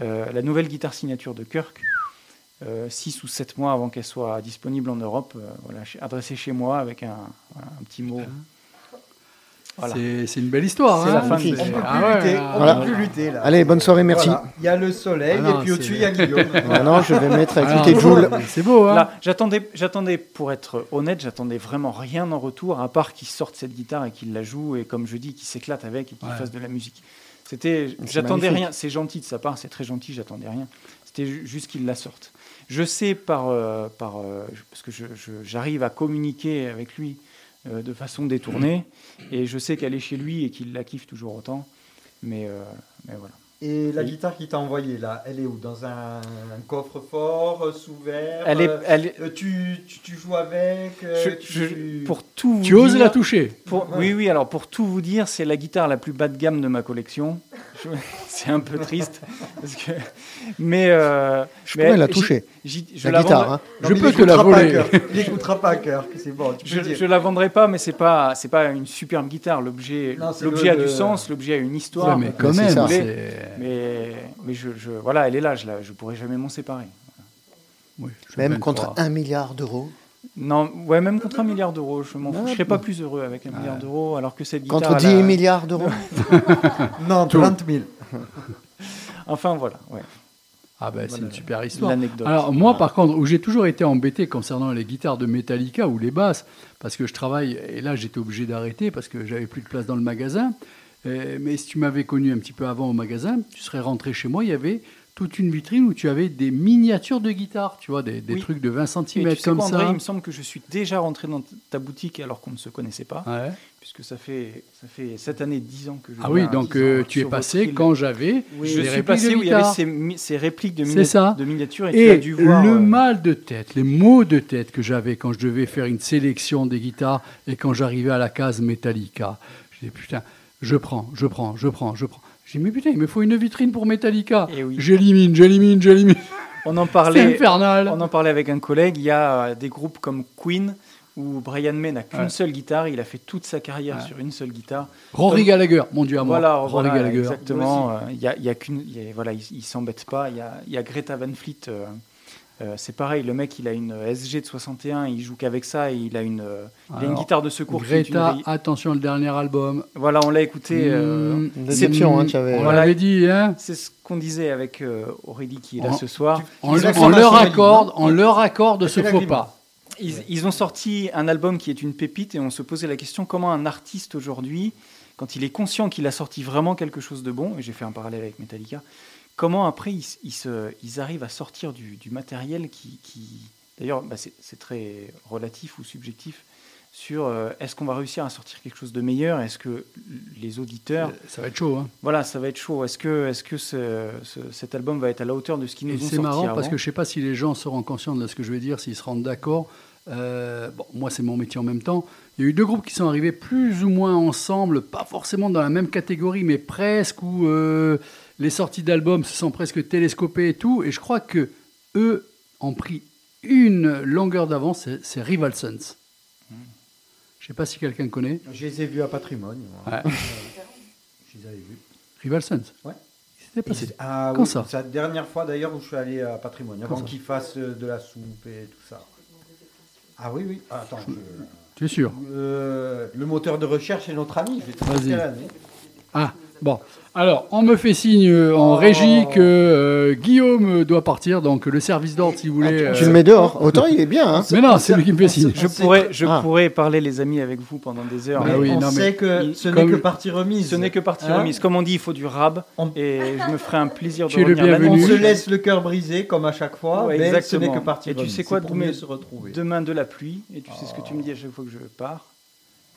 euh, la nouvelle guitare signature de Kirk. Euh, six ou sept mois avant qu'elle soit disponible en Europe, euh, voilà, chez- adressée chez moi avec un, voilà, un petit mot. Voilà. C'est une belle histoire. C'est hein. la fin de- On peut plus Ah ouais, lutter. ah, On Voilà. peut plus lutter là. Allez, bonne soirée, merci. Voilà. Il y a le soleil Ah non, et puis au-dessus il y a Guillaume. *laughs* Maintenant, je vais mettre à Ah, écouter Joule. C'est beau, hein Là, j'attendais, j'attendais, pour être honnête, j'attendais vraiment rien en retour, à part qu'il sorte cette guitare et qu'il la joue, et comme je dis, qu'il s'éclate avec et qu'il Ouais. fasse de la musique. C'était, j'attendais rien. C'est gentil de sa part, c'est très gentil, j'attendais rien. C'était ju- juste qu'il la sorte. Je sais par, euh, par euh, parce que je- je- j'arrive à communiquer avec lui euh, de façon détournée, et je sais qu'elle est chez lui et qu'il la kiffe toujours autant. Mais, euh, mais voilà. Et la guitare qu'il t'a envoyée là, elle est où? Dans un, un coffre-fort, sous verre Elle est, elle est- euh, tu, tu, tu joues avec euh, je- tu- je- pour tout Tu vous oses dire- la toucher? Pour- oui, oui, alors pour tout vous dire, c'est la guitare la plus bas de gamme de ma collection. *laughs* C'est un peu triste. Parce que, mais, euh, Je mais pourrais la toucher. je La guitare, vendrai- hein. Non, Je peux te la pas voler. cœur. *laughs* Il n'écoutera pas à cœur, c'est bon. Tu peux Je, je la vendrai pas, mais c'est pas c'est pas une superbe guitare. L'objet a du sens, l'objet a une Ouais, histoire. mais quand même, ça. mais mais je, je- voilà, elle est là. Je la, je pourrais jamais m'en séparer. Oui, Même contre un milliard d'euros. Non, ouais, même contre un milliard d'euros, je m'en fous. Je serais pas plus heureux avec un milliard d'euros, alors que cette guitare. Contre elle 10 a- milliards d'euros. *laughs* Non, 30 000. *laughs* Enfin voilà, ouais, Ah ben c'est Voilà. une super histoire. l'anecdote. Alors moi par contre, où j'ai toujours été embêté concernant les guitares de Metallica ou les basses, parce que je travaille, et là j'étais obligé d'arrêter parce que j'avais plus de place dans le magasin, Euh, mais si tu m'avais connu un petit peu avant au magasin, tu serais rentré chez moi, il y avait toute une vitrine où tu avais des miniatures de guitare, tu vois, des, des Oui. trucs de 20 Et cm tu sais comme quoi, ça. Il me semble que je suis déjà rentré dans ta boutique alors qu'on ne se connaissait pas, Ouais. puisque ça fait, ça fait cette année 10 ans que je Ah oui, donc 10 ans euh, tu es passé île. quand j'avais je suis répliques passé de où il y avait ces, répliques de, mini- ça. de miniatures et, tu as Et dû voir. le euh, mal de tête, les maux de tête que j'avais quand je devais faire une sélection des guitares et quand j'arrivais à la case Metallica, je disais putain, je prends, je prends, je prends, je prends. J'ai dit mais putain, il me faut une vitrine pour Metallica. Eh oui. J'élimine, j'élimine, j'élimine. on en C'est parlait. infernal. On en parlait avec un collègue. Il y a euh, des groupes comme Queen où Brian May n'a qu'une Ouais. seule guitare. Il a fait toute sa carrière Ouais. sur une seule guitare. Rory Gallagher, mon dieu à moi. Voilà, Rory voilà, Gallagher. exactement. Euh, Il y a, il y a qu'une, voilà, il, il s'embête pas. Il y a, il y a Greta Van Fleet. euh, euh, c'est pareil, le mec, il a une SG de 61, il joue qu'avec ça, et il a une, euh, il a une guitare de secours. une Greta, attention, le dernier album. Voilà, on l'a écouté. euh, Mmh, Déception, hein, mmh, tu avais- On l'avait dit, hein. c'est ce qu'on disait avec euh, Aurélie qui est là ce soir. On, Ils leur accorde, on leur accorde ce faux pas. Ils, ils ont sorti un album qui est une pépite et on se posait la question comment un artiste aujourd'hui, quand il est conscient qu'il a sorti vraiment quelque chose de bon, et j'ai fait un parallèle avec Metallica, comment après ils, s- ils se- ils arrivent à sortir du, du matériel qui, qui- d'ailleurs bah, c'est c'est très relatif ou subjectif sur euh, est-ce qu'on va réussir à sortir quelque chose de meilleur, est-ce que les auditeurs, Ça va être chaud, hein. voilà, ça va être chaud, est-ce que, est -ce que ce- ce- cet album va être à la hauteur de ce qu'ils nous ont c'est sorti marrant parce que je sais pas si les gens seront conscients de ce que je vais dire, s'ils se rendent d'accord. Euh, bon, moi, c'est mon métier en même temps. Il y a eu deux groupes qui sont arrivés plus ou moins ensemble, pas forcément dans la même catégorie, mais presque, où euh, les sorties d'albums se sont presque télescopées et tout. Et je crois que eux ont pris une longueur d'avance, c'est- Rival Sons. Je sais pas si quelqu'un connaît. Je les ai vus à Patrimoine. *laughs* Je les avais vus. Rival Sons. Ouais. C'était passé. Ah, Quand oui, ça C'est la dernière fois d'ailleurs où je suis allé à Patrimoine, avant qu'ils fassent euh, de la soupe et tout ça. Ah oui, oui. Ah, Attends, je- Tu es sûr Euh, le moteur de recherche est notre ami. J'ai Vas-y. Ah, bon. Alors, on me fait signe euh, en Oh. régie que euh, Guillaume doit partir, donc le service d'ordre, si vous voulez. Tu euh, le mets dehors. Autant il est bien. Hein. Mais non, c'est lui qui me fait signe. Je pourrais, je Ah. pourrais parler les amis avec vous pendant des heures. Bah mais oui, on non, mais sait que il- ce n'est comme- que partie remise. Ce n'est que partie Hein remise. Comme on dit, il faut du rab. On- Et je me ferai un plaisir de Tu es le revenir On bienvenu. se laisse le cœur brisé comme à chaque fois, Ouais, mais ce exactement. n'est que partie Et tu remise. sais quoi, C'est pour demain- mieux se retrouver. Demain de la pluie. Et tu sais ce que tu me dis à chaque fois que je pars.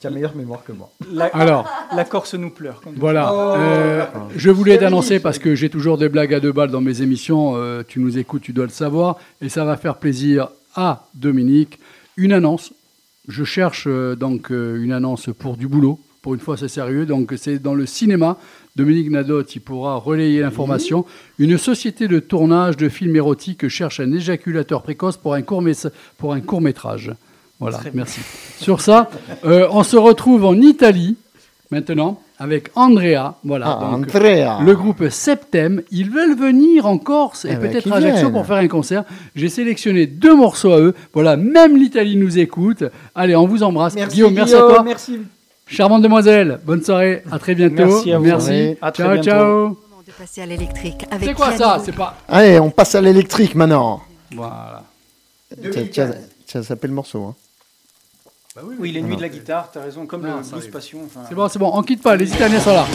Tu as meilleure mémoire que moi. La, Alors, la Corse nous pleure. comme voilà. Oh, Euh, d'accord. je voulais t'annoncer, parce que j'ai toujours des blagues à deux balles dans mes émissions, euh, tu nous écoutes, tu dois le savoir, et ça va faire plaisir à Dominique. Une annonce. Je cherche euh, donc euh, une annonce pour du boulot. Pour une fois, c'est sérieux. Donc, c'est dans le cinéma. Dominique Nadot, il pourra relayer l'information. Une société de tournage de films érotiques cherche un éjaculateur précoce pour un court, mes- pour un court métrage. Voilà, Très bien. merci. Sur ça, euh, on se retrouve en Italie maintenant avec Andrea. Voilà, Ah, donc, Andrea. le groupe Septem. Ils veulent venir en Corse et Eh ben, peut-être à Ajaccio pour faire un concert. J'ai sélectionné deux morceaux à eux. Voilà, même l'Italie nous écoute. Allez, on vous embrasse. Merci Guillaume, merci à toi. Merci. Charmante demoiselle, bonne soirée. À très bientôt. Merci à vous. Merci. À très ciao, bientôt. ciao. Moment de passer à l'électrique avec C'est quoi ça? C'est pas. Allez, on passe à l'électrique maintenant. Voilà. Ça s'appelle le morceau. Hein. Oui, les nuits de la guitare, t'as raison. Comme Non, le blues passion. enfin, C'est bon, c'est bon. On quitte pas. Les Italiens sont là.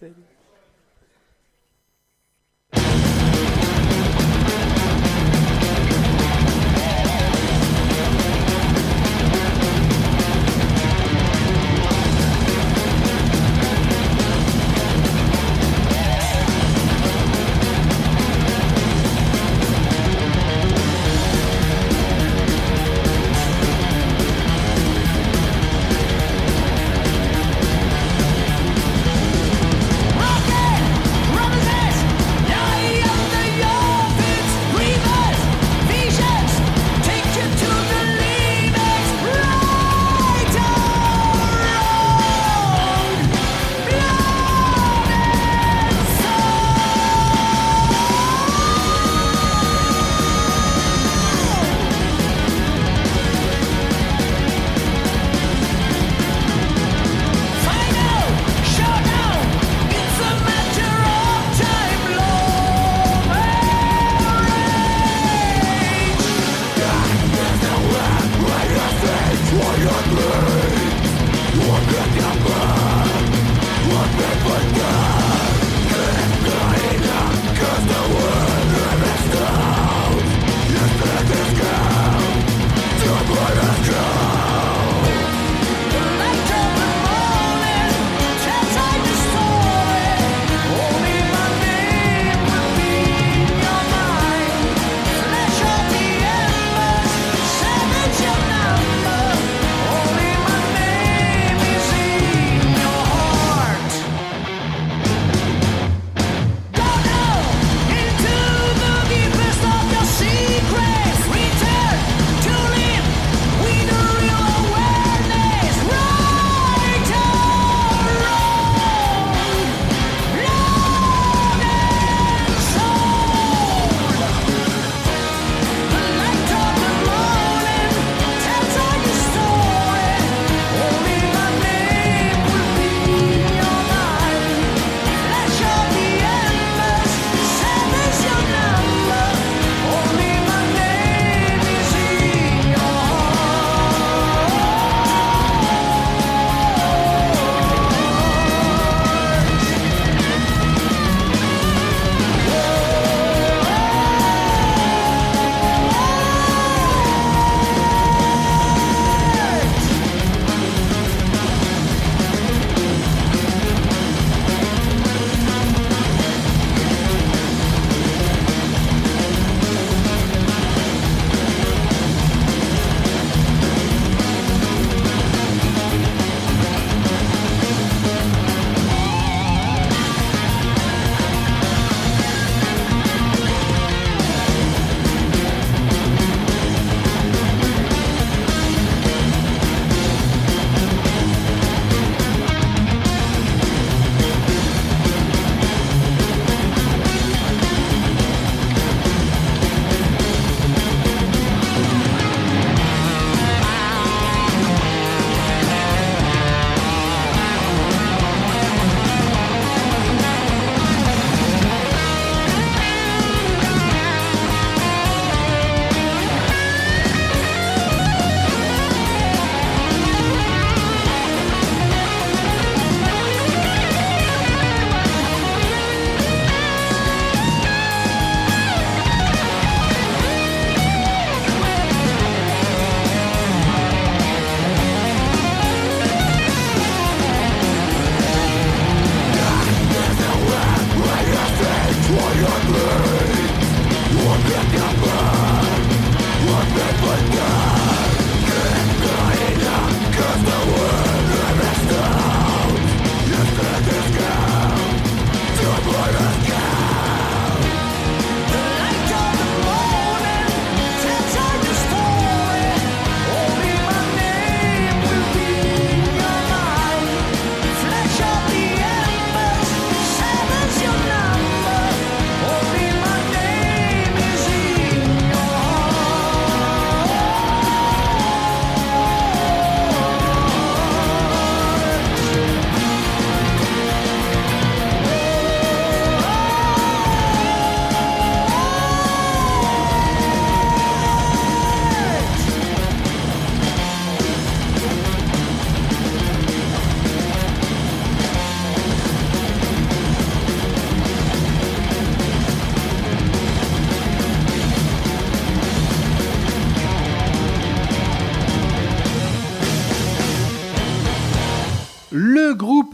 Sério.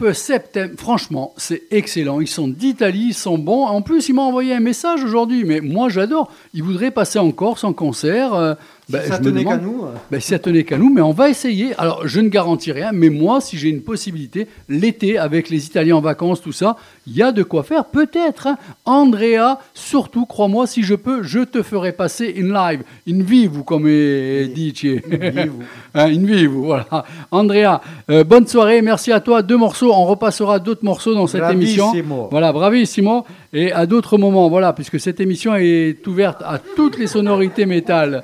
Groupe Septem, franchement, c'est excellent. Ils sont d'Italie, ils sont bons. En plus, ils m'ont envoyé un message aujourd'hui, mais moi j'adore. Ils voudraient passer en Corse en concert. Ben, si ça tenait qu'à nous. euh, ben, si ça tenait qu'à nous, mais on va essayer. Alors, je ne garantis rien, mais moi, si j'ai une possibilité, l'été, avec les Italiens en vacances, tout ça, il y a de quoi faire, peut-être. hein. Andrea, surtout, crois-moi, si je peux, je te ferai passer in live, in vivo, comme dice. vivo. *laughs* Hein, in vivo, voilà. Andrea, euh, bonne soirée, merci à toi. Deux morceaux, on repassera d'autres morceaux dans cette émission. Bravissimo. Voilà, bravissimo. Et à d'autres moments, voilà, puisque cette émission est ouverte à toutes les sonorités métal.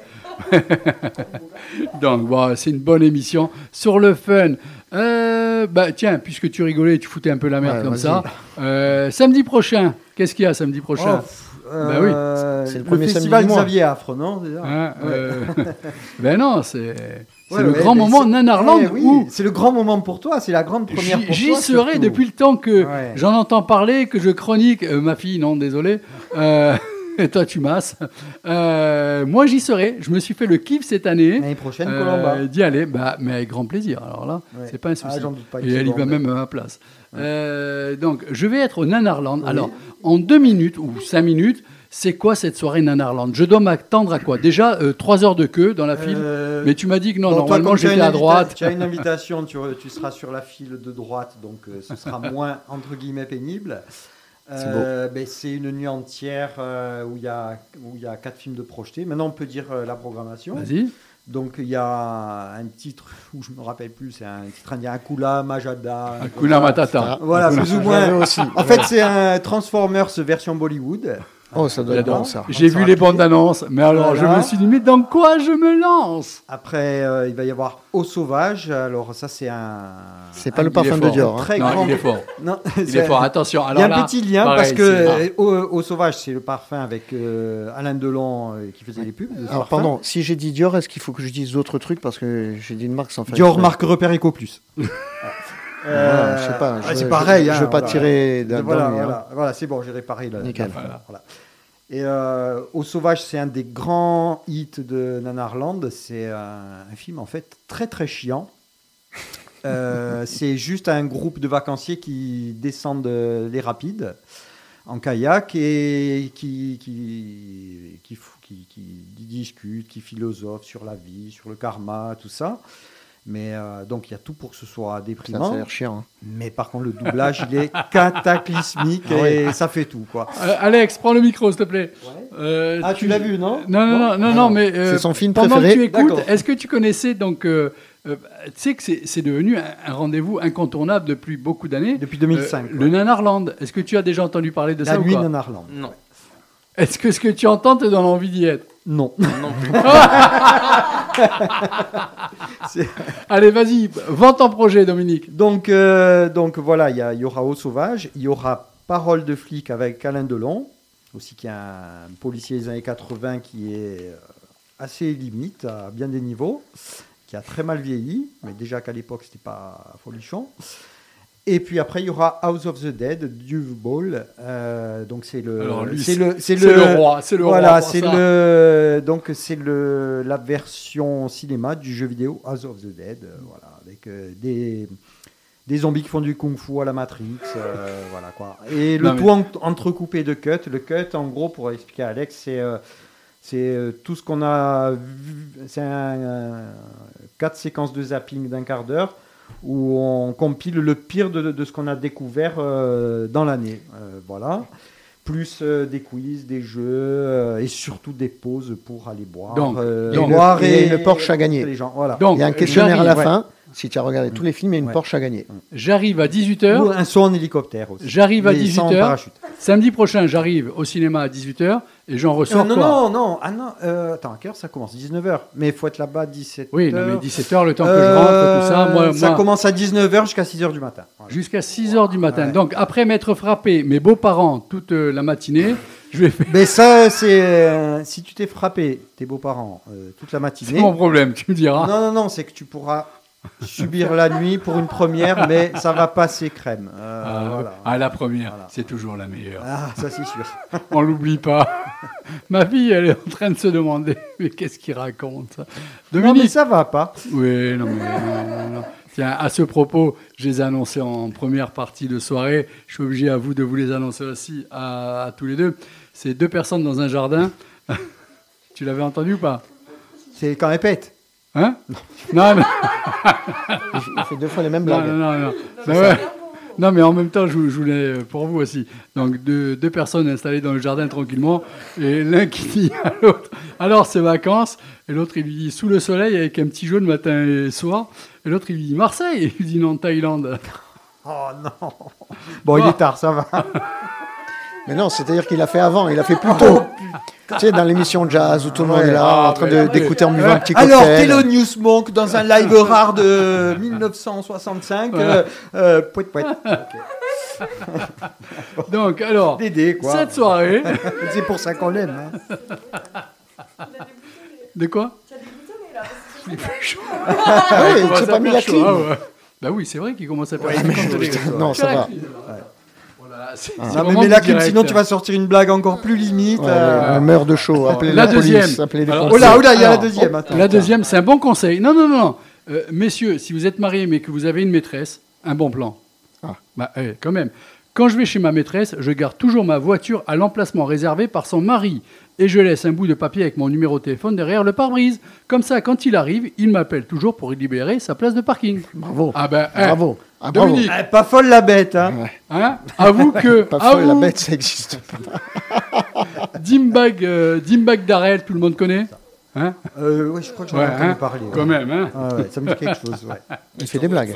*laughs* Donc, voilà, c'est une bonne émission sur le fun. Euh, bah, tiens, puisque tu rigolais, tu foutais un peu la merde Ouais, comme ça. Euh, samedi prochain, qu'est-ce qu'il y a samedi prochain Oh, pff, Bah oui. euh, C'est le le, premier samedi festival. Xavier Affre, non déjà Hein, euh, *laughs* Ben non, c'est c'est Ouais, le ouais, grand moment Nanarland Eh oui, où c'est le grand moment pour toi, c'est la grande première J'y pour j'y toi. serai surtout. depuis le temps que Ouais. j'en entends parler, que je chronique. euh, ma fille, non, désolé. Euh, *laughs* *laughs* et toi, tu masses. Euh, moi, j'y serai. Je me suis fait le kiff cette année. L'année prochaine, euh, Colomba. D'y aller, bah, mais avec grand plaisir. Alors là, Ouais. c'est pas un souci. Ah, pas une et elle y va même à ma place. Euh, donc, je vais être au Nanarland. Alors, en deux minutes ou cinq minutes, c'est quoi cette soirée Nanarland? Je dois m'attendre à quoi? Déjà, euh, trois heures de queue dans la file. Euh, mais tu m'as dit que non, bon, normalement, j'étais à droite. Tu as une invitation, tu, tu seras sur la file de droite, donc euh, ce sera moins, entre guillemets, pénible. Euh, ben, c'est une nuit entière euh, où il y, a, où il y a quatre films de projetés. Maintenant, on peut dire euh, la programmation. Vas-y. Donc, il y a un titre où je me rappelle plus, c'est un titre indien, Akula, Majada. Hakuna Matata. Voilà, plus ou moins. aussi. En fait, c'est un Transformers version Bollywood. Oh, ça doit être bon, ça. J'ai vu les bandes annonces, mais alors Voilà. je me suis dit, mais dans quoi je me lance? Après, euh, il va y avoir Eau Sauvage. Alors, ça, c'est un. C'est pas un- le Il parfum de. Dior. hein. Très Non, grand. il est fort. *laughs* Non, Il c'est- est fort, attention. Il Alors y a un là, petit lien pareil, parce que Eau, Eau Sauvage, c'est le parfum avec euh, Alain Delon euh, qui faisait les pubs. Alors, parfum. pardon, si j'ai dit Dior, est-ce qu'il faut que je dise d'autres trucs Parce que j'ai dit une marque sans faire Dior marque repère Eco Plus. *laughs* Ah, je sais pas. ah, je- c'est pareil. Je, hein, je veux pas voilà. tirer d'un Voilà, hein. voilà, voilà, c'est bon, j'ai réparé là. Nickel. Voilà. Et euh, Eau Sauvage, c'est un des grands hits de Nanarland. C'est un, un film en fait très très chiant. Euh, *laughs* c'est juste un groupe de vacanciers qui descendent euh, les rapides en kayak et qui, qui, qui- qui discutent, qui philosophent sur la vie, sur le karma, tout ça. Mais euh, donc il y a tout pour que ce soit Ça, déprimant. ça a l'air chiant. hein. Mais par contre, le doublage, il est *laughs* cataclysmique Ah ouais. et ça fait tout, quoi. Euh, Alex, prends le micro, s'il te plaît. Euh, Ah, tu l'as vu, non Non, non, non, non, non, mais euh, C'est son film pendant préféré. que tu écoutes, est-ce que tu connaissais donc euh, euh, tu sais que c'est devenu un, un rendez-vous incontournable depuis beaucoup d'années. Depuis 2005. Euh, quoi. le Nanarland. Est-ce que tu as déjà entendu parler de La ça ou nuit Nanarland. Non. Est-ce que ce que tu entends te donne envie d'y être Non. Non plus. *laughs* *laughs* *laughs* Allez, vas-y, vends ton projet, Dominique. Donc, euh, donc voilà, il y, aura Eau Sauvage, il y aura Parole de flic avec Alain Delon, aussi qui est un policier des années 80 qui est euh, assez limite à bien des niveaux, qui a très mal vieilli, mais déjà qu'à l'époque c'était pas folichon. Et puis après il y aura House of the Dead, Duve Ball, euh, donc c'est le, c'est le, c'est le roi, c'est le voilà, c'est le donc c'est le la version cinéma du jeu vidéo House of the Dead, euh, voilà, avec euh, des des zombies qui font du kung-fu à la Matrix, *laughs* voilà quoi. Et le Non, mais- tout en- entrecoupé de cuts. Le cut, en gros, pour expliquer à Alex, c'est c'est tout ce qu'on a vu. C'est un, quatre séquences de zapping d'un quart d'heure où on compile le pire de, de ce qu'on a découvert euh, dans l'année. Euh, voilà. Plus euh, des quiz, des jeux euh, et surtout des pauses pour aller boire. Donc, euh, donc, boire a et, une Porsche à gagner. et Les gens, voilà. Donc, Il y a un questionnaire à la fin. Si tu as regardé tous les films, il y a une Ouais. Porsche à gagner. J'arrive à Ou 18h. un saut en hélicoptère aussi. J'arrive à Mais sans 18h. parachute. Samedi prochain, j'arrive au cinéma à 18h et j'en ressors Euh, non, quoi non, non, ah non, euh, attends, à quelle heure ça commence? 19h. Mais il faut être là-bas à 17h. Oui, non, mais 17h, le temps que je rentre, tout ça. Moi, Euh, ça moi, commence à 19h jusqu'à 6h du matin. Voilà. jusqu'à 6h du matin. Ouais. Donc, après m'être frappé mes beaux-parents toute euh, la matinée, je vais faire. Mais ça, c'est. euh, si tu t'es frappé, tes beaux-parents, euh, toute la C'est matinée. mon problème, tu me diras. Non, non, non, c'est que tu pourras subir la nuit pour une première, mais ça va passer crème. Euh, Ah, voilà. ah, la première, Voilà. c'est toujours la meilleure. Ah, ça c'est sûr. *laughs* On l'oublie pas. Ma fille, elle est en train de se demander, mais qu'est-ce qu'il raconte ça? Non, mais Dominique ça va pas. Oui, non, mais non, non. Tiens, à ce propos, je les ai annoncés en première partie de soirée. Je suis obligé à vous de vous les annoncer aussi à, à tous les deux. C'est deux personnes dans un jardin. *laughs* tu l'avais entendu ou pas? C'est quand elle pète. Hein? *laughs* Non, non, Il fait deux fois les mêmes non, blagues. non, non, non. Ben ouais. Non, mais en même temps, je, je voulais euh, pour vous aussi. Donc, deux, deux personnes installées dans le jardin tranquillement, et l'un qui dit à l'autre Alors, c'est vacances, et l'autre, il lui dit Sous le soleil avec un petit jaune matin et soir, et l'autre, il lui dit Marseille, et il lui dit Non, Thaïlande. Oh non. Bon, il est tard, ça va. *laughs* Mais non, c'est-à-dire qu'il a fait avant, il a fait plus tôt. tu sais, dans l'émission jazz où tout le monde Ouais. est là Ah, en train d'écouter en buvant un petit Alors, cocktail. Tello Newsmonk dans un live rare de *laughs* 1965. Euh, euh, pouet, pouet. *laughs* Donc, alors, Dédé, quoi. cette soirée. *laughs* C'est pour ça qu'on l'aime. hein. De quoi Ah oui, Il commence tu pas mis la chaud, clim. ah ouais. Bah oui, c'est vrai qu'il commence à faire Ouais, chaud mais Non, ça va. Voilà, c'est- c'est Non, mais direct. sinon tu vas sortir une blague encore plus limite. Ouais, euh. meurt de chaud. *laughs* Appelez La la, deuxième. police, appelez les Alors, Oh là, oh là, il y a la deuxième. attends. La deuxième, c'est un bon conseil. Non, non, non, non. Euh, messieurs, si vous êtes mariés mais que vous avez une maîtresse, un bon plan. Ah. Bah, eh, quand même. Quand je vais chez ma maîtresse, je garde toujours ma voiture à l'emplacement réservé par son mari. Et je laisse un bout de papier avec mon numéro de téléphone derrière le pare-brise. Comme ça, quand il arrive, il m'appelle toujours pour libérer sa place de parking. Bravo. Ah ben, eh, Bravo. Ah. Dominique, Eh, pas folle la bête. Hein. hein, avoue *laughs* que... Pas folle, la bête, ça existe pas. *laughs* Dimbag, euh, Dimbag Darrell, tout le monde connaît hein Euh, ouais, je crois que j'en ai Ouais, entendu hein, parler. ouais. Quand même, hein Ah ouais, ça me dit quelque chose. Ouais. Il fait des blagues.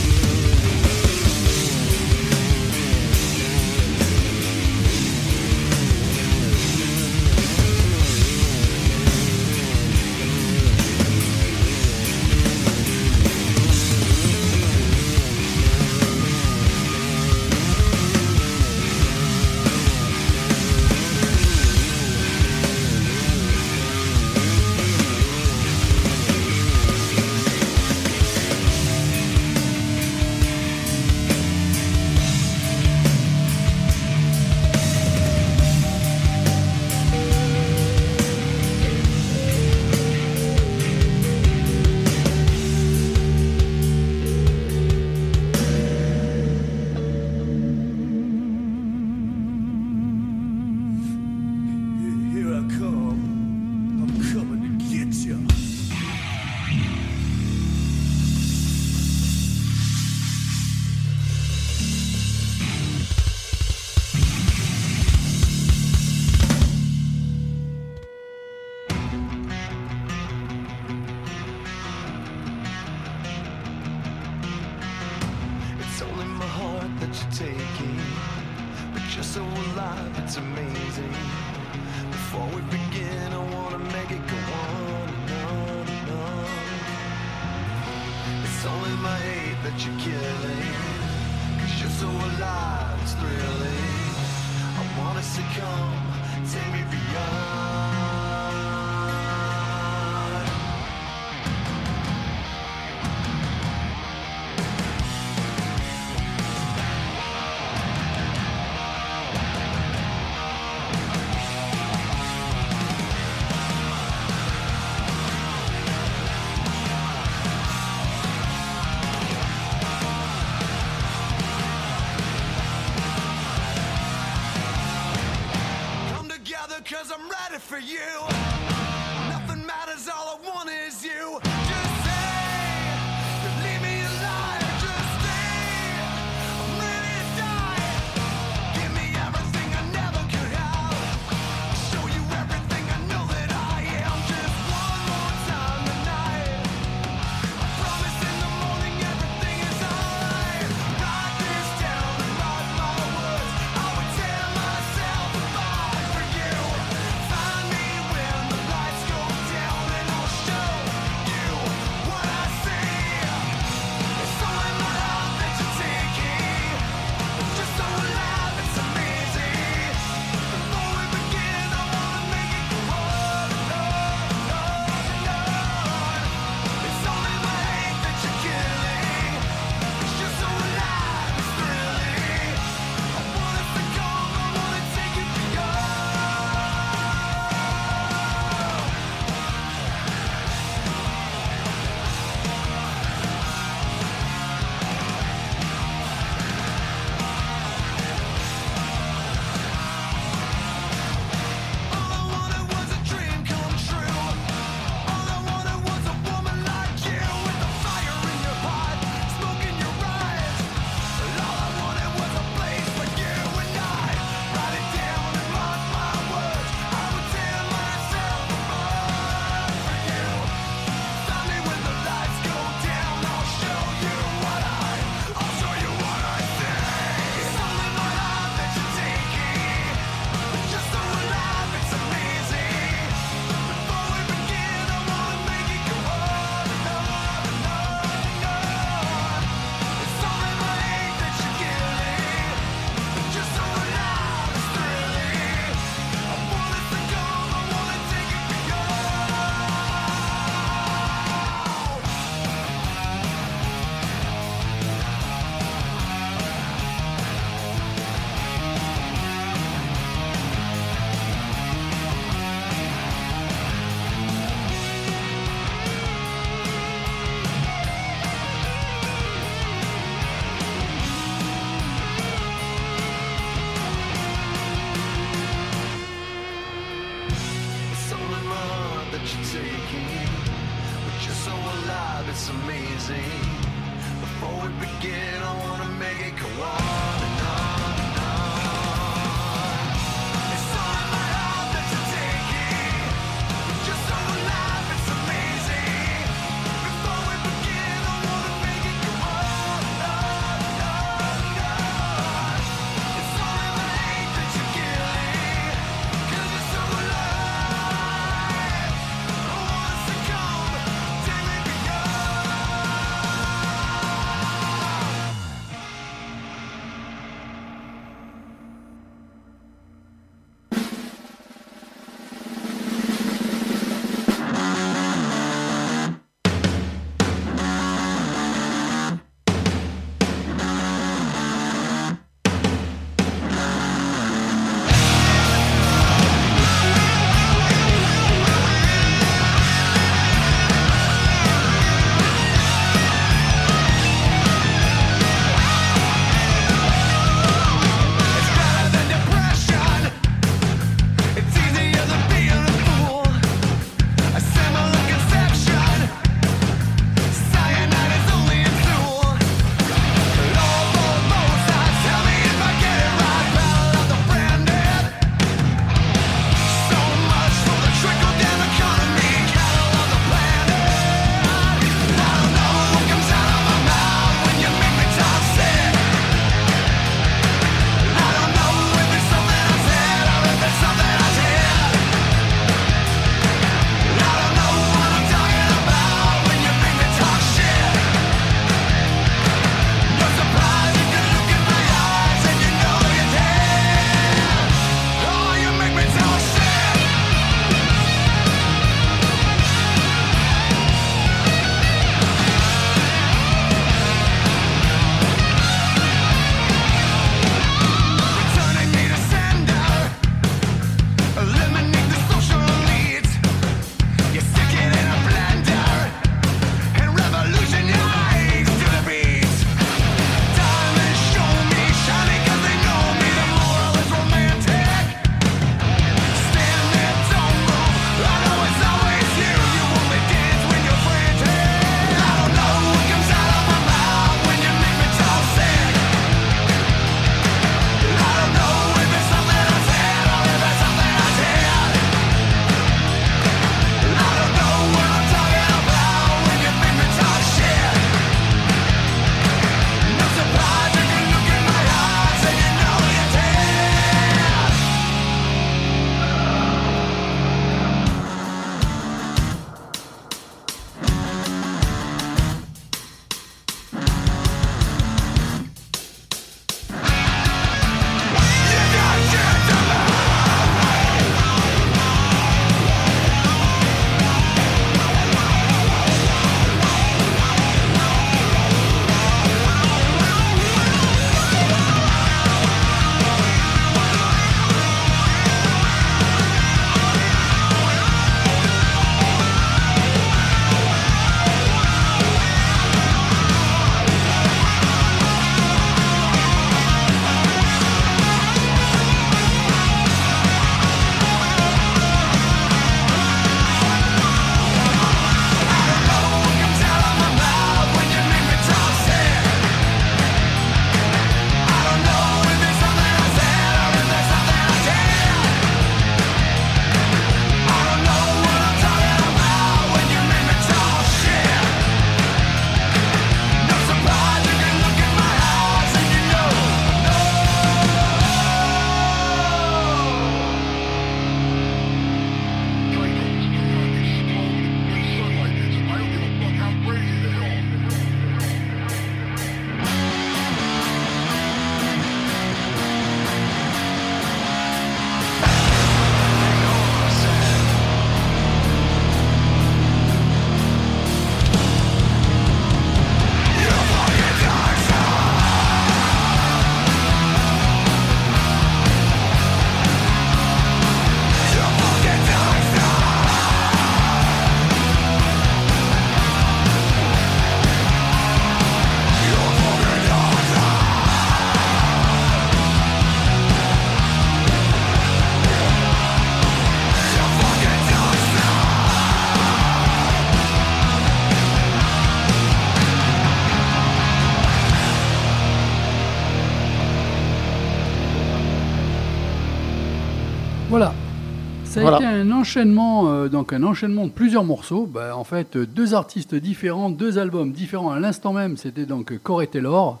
Voilà. un enchaînement, euh, donc un enchaînement de plusieurs morceaux. Bah, en fait, deux artistes différents, deux albums différents à l'instant même. C'était donc Corey Taylor.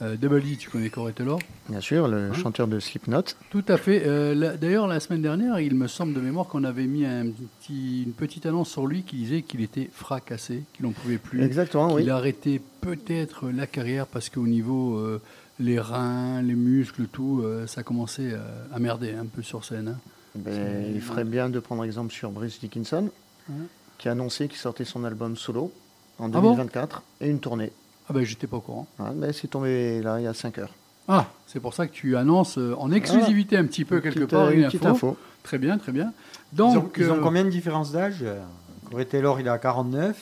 Euh, Double D, tu connais Corey Taylor? Bien sûr, le Hein? chanteur de Slipknot. Tout à fait. Euh, D'ailleurs, la semaine dernière, il me semble de mémoire qu'on avait mis un petit- une petite annonce sur lui qui disait qu'il était fracassé, qu'il n'en pouvait plus. Exactement, oui. Il a arrêté peut-être la carrière parce qu'au niveau euh, les reins, les muscles, tout, ça commençait à merder un peu sur scène. hein. Ben, il ferait bien de prendre exemple sur Bruce Dickinson, Ouais. qui a annoncé qu'il sortait son album solo en Ah bon 2024 et une tournée. Ah ben, j'étais pas au courant. Ouais, ben, c'est tombé là il y a 5 heures. Ah, c'est pour ça que tu annonces euh, en exclusivité un petit peu Une quelque petite, part euh, une, une petite info. info. Très bien, très bien. Ils ont, Donc, ils ont euh, combien de différence d'âge Corey Taylor, il a 49.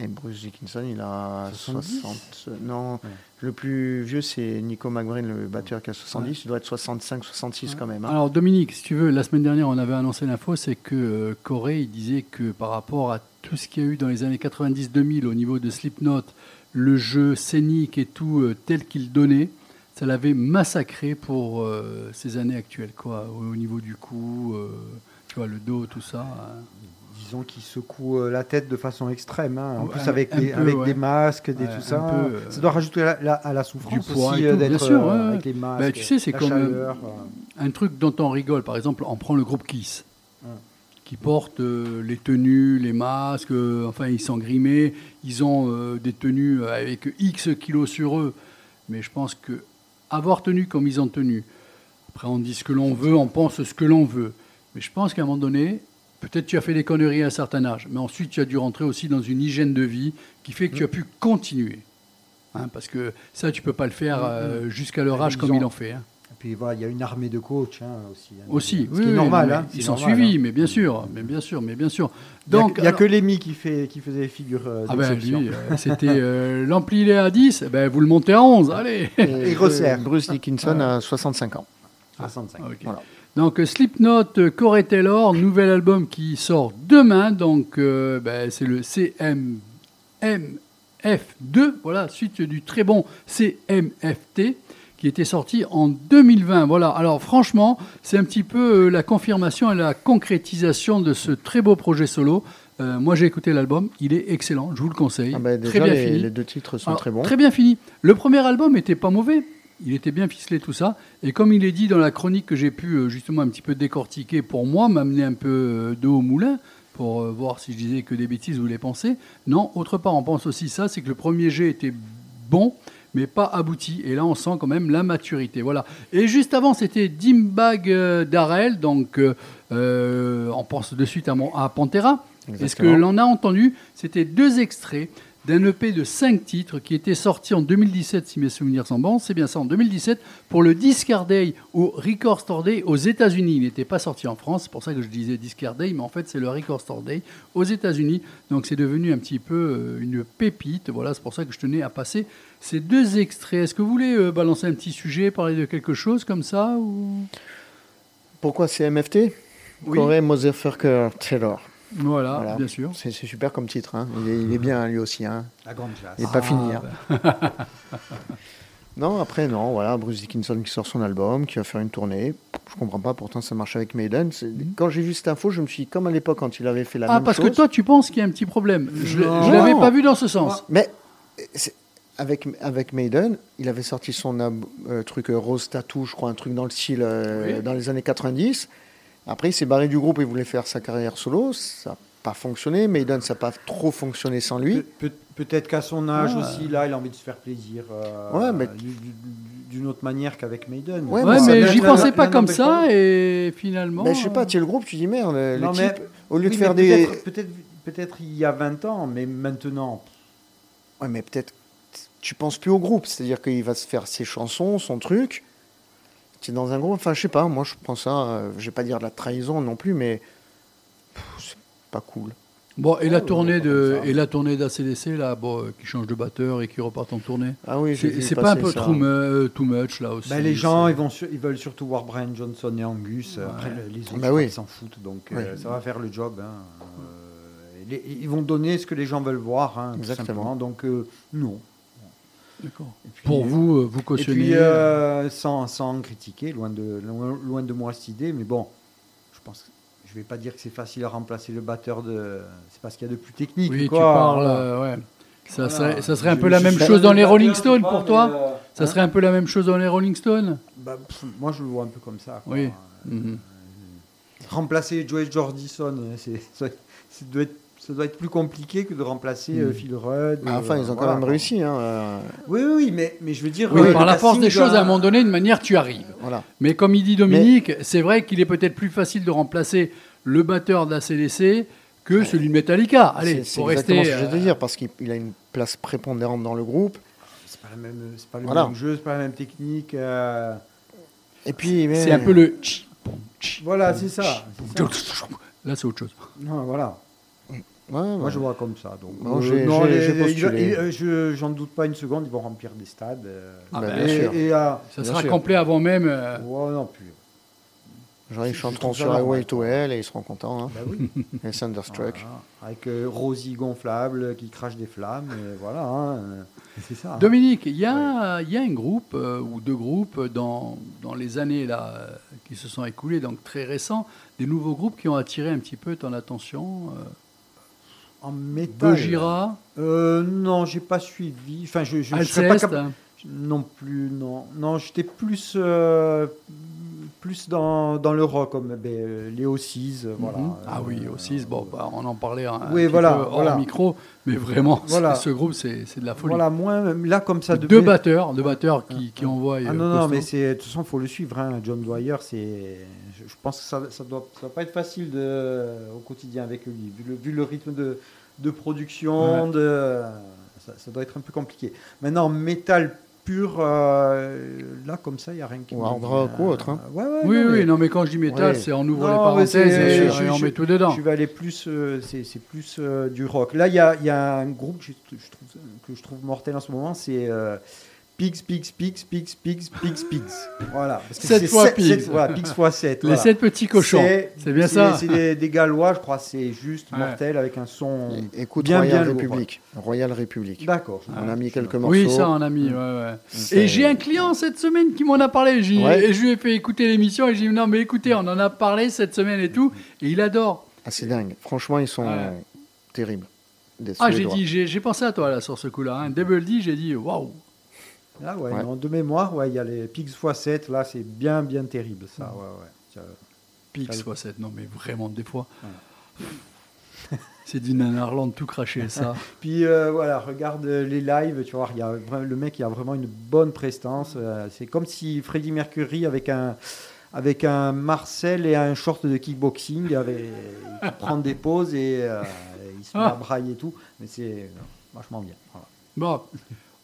Et Bruce Dickinson, il a 70? 60. Non, Ouais. Le plus vieux, c'est Nico McBrain, le batteur qui a 70. Il doit être 65, 66 quand même. hein. Alors Dominique, si tu veux, la semaine dernière, on avait annoncé l'info, c'est que euh, Corey, il disait que par rapport à tout ce qu'il y a eu dans les années 90-2000 au niveau de Slipknot, le jeu scénique et tout euh, tel qu'il donnait, ça l'avait massacré pour euh, ces années actuelles, quoi, au, au niveau du cou, euh, tu vois, le dos, tout ça. hein. Disons qu'il secoue euh, la tête de façon extrême. hein. En plus, un- avec, un des, peu, avec ouais. des masques, des Ouais, tout ça. peu, euh, ça doit rajouter la- la- à la souffrance du poids aussi euh, d'être sûr, euh, avec les masques. Bah, tu sais, c'est comme, chaleur. Un truc dont on rigole, par exemple, on prend le groupe Kiss, qui porte les tenues, les masques, enfin ils sont grimés, ils ont des tenues avec X kilos sur eux, mais je pense que avoir tenu comme ils ont tenu, après on dit ce que l'on veut, on pense ce que l'on veut, mais je pense qu'à un moment donné, peut-être tu as fait des conneries à un certain âge, mais ensuite tu as dû rentrer aussi dans une hygiène de vie qui fait que tu as pu continuer. Hein, parce que ça, tu peux pas le faire euh, jusqu'à leur âge comme ont- ils l'ont fait. hein. Et puis voilà, il y a une armée de coachs hein, aussi. hein. Aussi, Ce oui, qui est oui, normal. mais hein, Ils sont normal, suivis, hein. mais bien sûr, mais bien sûr, mais bien sûr. Il y a- Donc, il n'y a, alors- que Lémi qui, fait, qui faisait figure euh, ah ben lui, euh, *laughs* c'était euh, l'ampli il est à 10, eh ben vous le montez à 11, allez. Et il resserre. Bruce Dickinson a 65 ans. 65. Ok. Voilà. Donc Slipknot, euh, Corey Taylor, nouvel album qui sort demain, donc euh, ben, c'est le CMMF2, voilà, suite du très bon CMFT qui était sorti en 2020. Voilà, alors franchement, c'est un petit peu euh, la confirmation et la concrétisation de ce très beau projet solo. Euh, moi j'ai écouté l'album, il est excellent, je vous le conseille. Ah ben, très bien les, fini. les deux titres sont Alors, très bons. Très bien fini. Le premier album était pas mauvais. Il était bien ficelé, tout ça. Et comme il est dit dans la chronique que j'ai pu euh, justement un petit peu décortiquer pour moi, m'amener un peu euh, d'eau au moulin, pour euh, voir si je disais que des bêtises vous les pensez. Non, autre part, on pense aussi ça, c'est que le premier jet était bon, mais pas abouti. Et là, on sent quand même la maturité. Voilà. Et juste avant, c'était Dimbag Darrell, donc euh, on pense de suite à, mon, à Pantera. Et ce que Exactement. l'on a entendu, c'était deux extraits d'un EP de 5 titres qui était sorti en 2017, si mes souvenirs sont bons. C'est bien ça, en 2017, pour le Discard Day au Record Store Day aux États-Unis. Il n'était pas sorti en France, c'est pour ça que je disais Discard Day, mais en fait, c'est le Record Store Day aux États-Unis. Donc, c'est devenu un petit peu euh, une pépite. Voilà, c'est pour ça que je tenais à passer ces deux extraits. Est-ce que vous voulez euh, balancer un petit sujet, parler de quelque chose comme ça ou... Pourquoi c'est MFT Oui. Motherfucker Taylor. Voilà, Voilà. bien sûr. C'est super comme titre. hein. Il, est, il est bien lui aussi. hein. La grande classe. Il n'est pas Ah, fini. hein. *laughs* non, après, non. Voilà, Bruce Dickinson qui sort son album, qui va faire une tournée. Je comprends pas, pourtant ça marche avec Maiden. C'est- Quand j'ai vu cette info, je me suis dit, comme à l'époque quand il avait fait la Ah, même parce chose. que toi, tu penses qu'il y a un petit problème. Je ne l'avais pas vu dans ce sens. Mais euh, c'est- avec, avec Maiden, il avait sorti son euh, truc euh, Rose Tattoo, je crois, un truc dans le style euh, Oui. dans les années 90. Après, il s'est barré du groupe et voulait faire sa carrière solo. Ça n'a pas fonctionné. Maiden, ça n'a pas trop fonctionné sans lui. Pe- peut- Peut-être qu'à son âge Ah. aussi, là, il a envie de se faire plaisir. euh, Ouais, mais- du- du- d'une autre manière qu'avec Maiden. Ouais, Ouais, mais j'y pensais pas comme ça et finalement. Ben, je sais pas, euh, tu es le groupe, tu dis merde, le Non, type, mais- au lieu de faire des. peut-être- Peut-être peut-être il y a 20 ans, mais maintenant. Ouais, mais peut-être tu penses plus au groupe, c'est-à-dire qu'il va se faire ses chansons, son truc. Tu es dans un groupe, enfin je sais pas, moi je pense ça, euh, je vais pas dire de la trahison non plus, mais c'est pas cool. Bon, et la tournée de et la tournée d'ACDC là, bon, euh, qui change de batteur et qui repart en tournée. Ah oui, j'ai C'est vu c'est pas un passer peu ça. too, mu- euh, too much là aussi. Bah, les gens, ils, vont sur- ils veulent surtout voir Brian Johnson et Angus. Après, le- les autres, Bah oui. ils s'en foutent. Donc, euh, ça va faire le job. hein. Euh, les- ils vont donner ce que les gens veulent voir. hein, tout Exactement. simplement. Donc, euh, non. Et puis- Pour vous, euh, vous Et cautionnez. puis, euh, sans, sans critiquer, loin de, loin, loin de moi cette idée, mais bon, je pense, je vais pas dire que c'est facile à remplacer le batteur de. C'est parce qu'il y a de plus technique. Oui, quoi. tu parles. Euh, ouais. Ça, Voilà. serait, ça serait un Je- peu la même chose dans les Rolling Stones pour toi euh, Ça hein serait un peu la même chose dans les Rolling Stones Bah, pff, Moi, je le vois un peu comme ça. quoi. Oui. Mhm. Remplacer Joey Jordison, euh, c'est- ça, ça doit être, ça doit être plus compliqué que de remplacer euh, Phil Rudd. Mais euh, enfin, ils ont quand même réussi. Hein, euh, Oui, oui, oui, mais, mais je veux dire. Oui, euh, par la force des choses, à un moment donné, d'une manière, tu arrives. voilà. Mais comme il dit Dominique, c'est vrai qu'il est peut-être plus facile de remplacer le batteur de la CDC que celui de Metallica. Allez, C'est exactement rester. ce que je euh, dire, parce qu'il il a une place prépondérante dans le groupe. C'est pas, la même, c'est pas le Voilà. même jeu, c'est pas la même technique. euh, Et puis, mais- C'est un peu le. Voilà, ça. c'est ça. Là, c'est autre chose. Non, voilà. Ouais, Moi, ouais. je vois comme ça. Donc, Non, euh, j'ai- non, j'ai- les- j'ai les- postulé. ils- euh, je- J'en doute pas une seconde, ils vont remplir des stades. euh, Ah, Bah, ben, bien et, sûr. et, euh, Ça Bien sera sûr. complet avant même. euh, ouais, non plus. Genre, ils chanteront sur normal, Highway to. Hell et ils seront contents. Hein. Bah oui. *laughs* Et Thunderstruck. Voilà. Avec euh, Rosie gonflable qui crache des flammes. Et voilà, hein, euh, c'est ça. Dominique, il y a, il y a un groupe euh, ou deux groupes dans, dans les années là, euh, qui se sont écoulées, donc très récents, des nouveaux groupes qui ont attiré un petit peu ton attention. Euh, En métal. Gojira, Euh, non, j'ai pas suivi. Enfin, je, je, je serais pas Alceste, capable- hein. Non plus, non. Non, j'étais plus, euh, plus dans, dans le rock, comme ben, euh, les Ossis, euh, voilà. Mhm. Ah oui, aussi, bon, bah, on en parlait un, un Oui, petit voilà, peu hors voilà. micro, mais vraiment, *laughs* Voilà. ce groupe, c'est c'est de la folie. Voilà, moins, là, comme ça. deux devait- batteurs, deux batteurs qui, qui envoient. Ah non, non, mais c'est, de toute façon, il faut le suivre. Hein. John Dwyer, c'est, je, pense que ça ça doit, ça doit pas être facile de, au quotidien avec lui, vu le, vu le rythme de, de production, de, ça, ça doit être un peu compliqué. Maintenant, métal pur, euh, là, comme ça, il n'y a rien qui Ou hard rock ou autre, hein. Ouais, ouais, Oui, non, oui, mais non, mais quand je dis métal, c'est en ouvre Non, les parenthèses et, je- et on je- met tout dedans. Je vais aller plus, euh, c'est, c'est plus euh, du rock. Là, il y a, il y a un groupe que je, je trouve, que je trouve mortel en ce moment, c'est euh, Pigs, Pigs, Pigs, Pigs, Pigs, Pigs, Pigs. Voilà. Parce que Sept c'est fois sept- Pigs. sept- voilà, Pigs fois 7. Les sept petits cochons, c'est bien ça C'est des, des Gallois, je crois, c'est juste Ouais. mortel avec un son. Et- Écoute bien, Royal bien lourd, République. Royal République. D'accord. On a mis quelques morceaux. Oui, ça, on a mis. ouais, ouais. C'est- Et j'ai un client cette semaine qui m'en a parlé. Et je lui ai fait écouter l'émission et j'ai dit non, mais écoutez, on en a parlé cette semaine et tout. Et il adore. Ah, c'est dingue. Franchement, ils sont Ouais. terribles. Des Ah, j'ai Suédois. dit, j'ai j'ai pensé à toi là sur ce coup-là. Hein. Double D, j'ai dit waouh. Ah ouais, Ouais. non, de mémoire, ouais, il y a les Pigs x 7, là, c'est bien, bien terrible, ça. Ouais, ouais. Ça- Pix Ça- fois 7, non mais vraiment, des fois. *laughs* C'est du nanarland tout craché, ça. *laughs* Puis euh, voilà, regarde les lives, tu vois, il y a, le mec il a vraiment une bonne prestance. euh, c'est comme si Freddie Mercury avec un, avec un Marcel et un short de kickboxing, avait, il prend des pauses et euh, il se met Ah. à brailler et tout. Mais c'est vachement bien. voilà. Bon,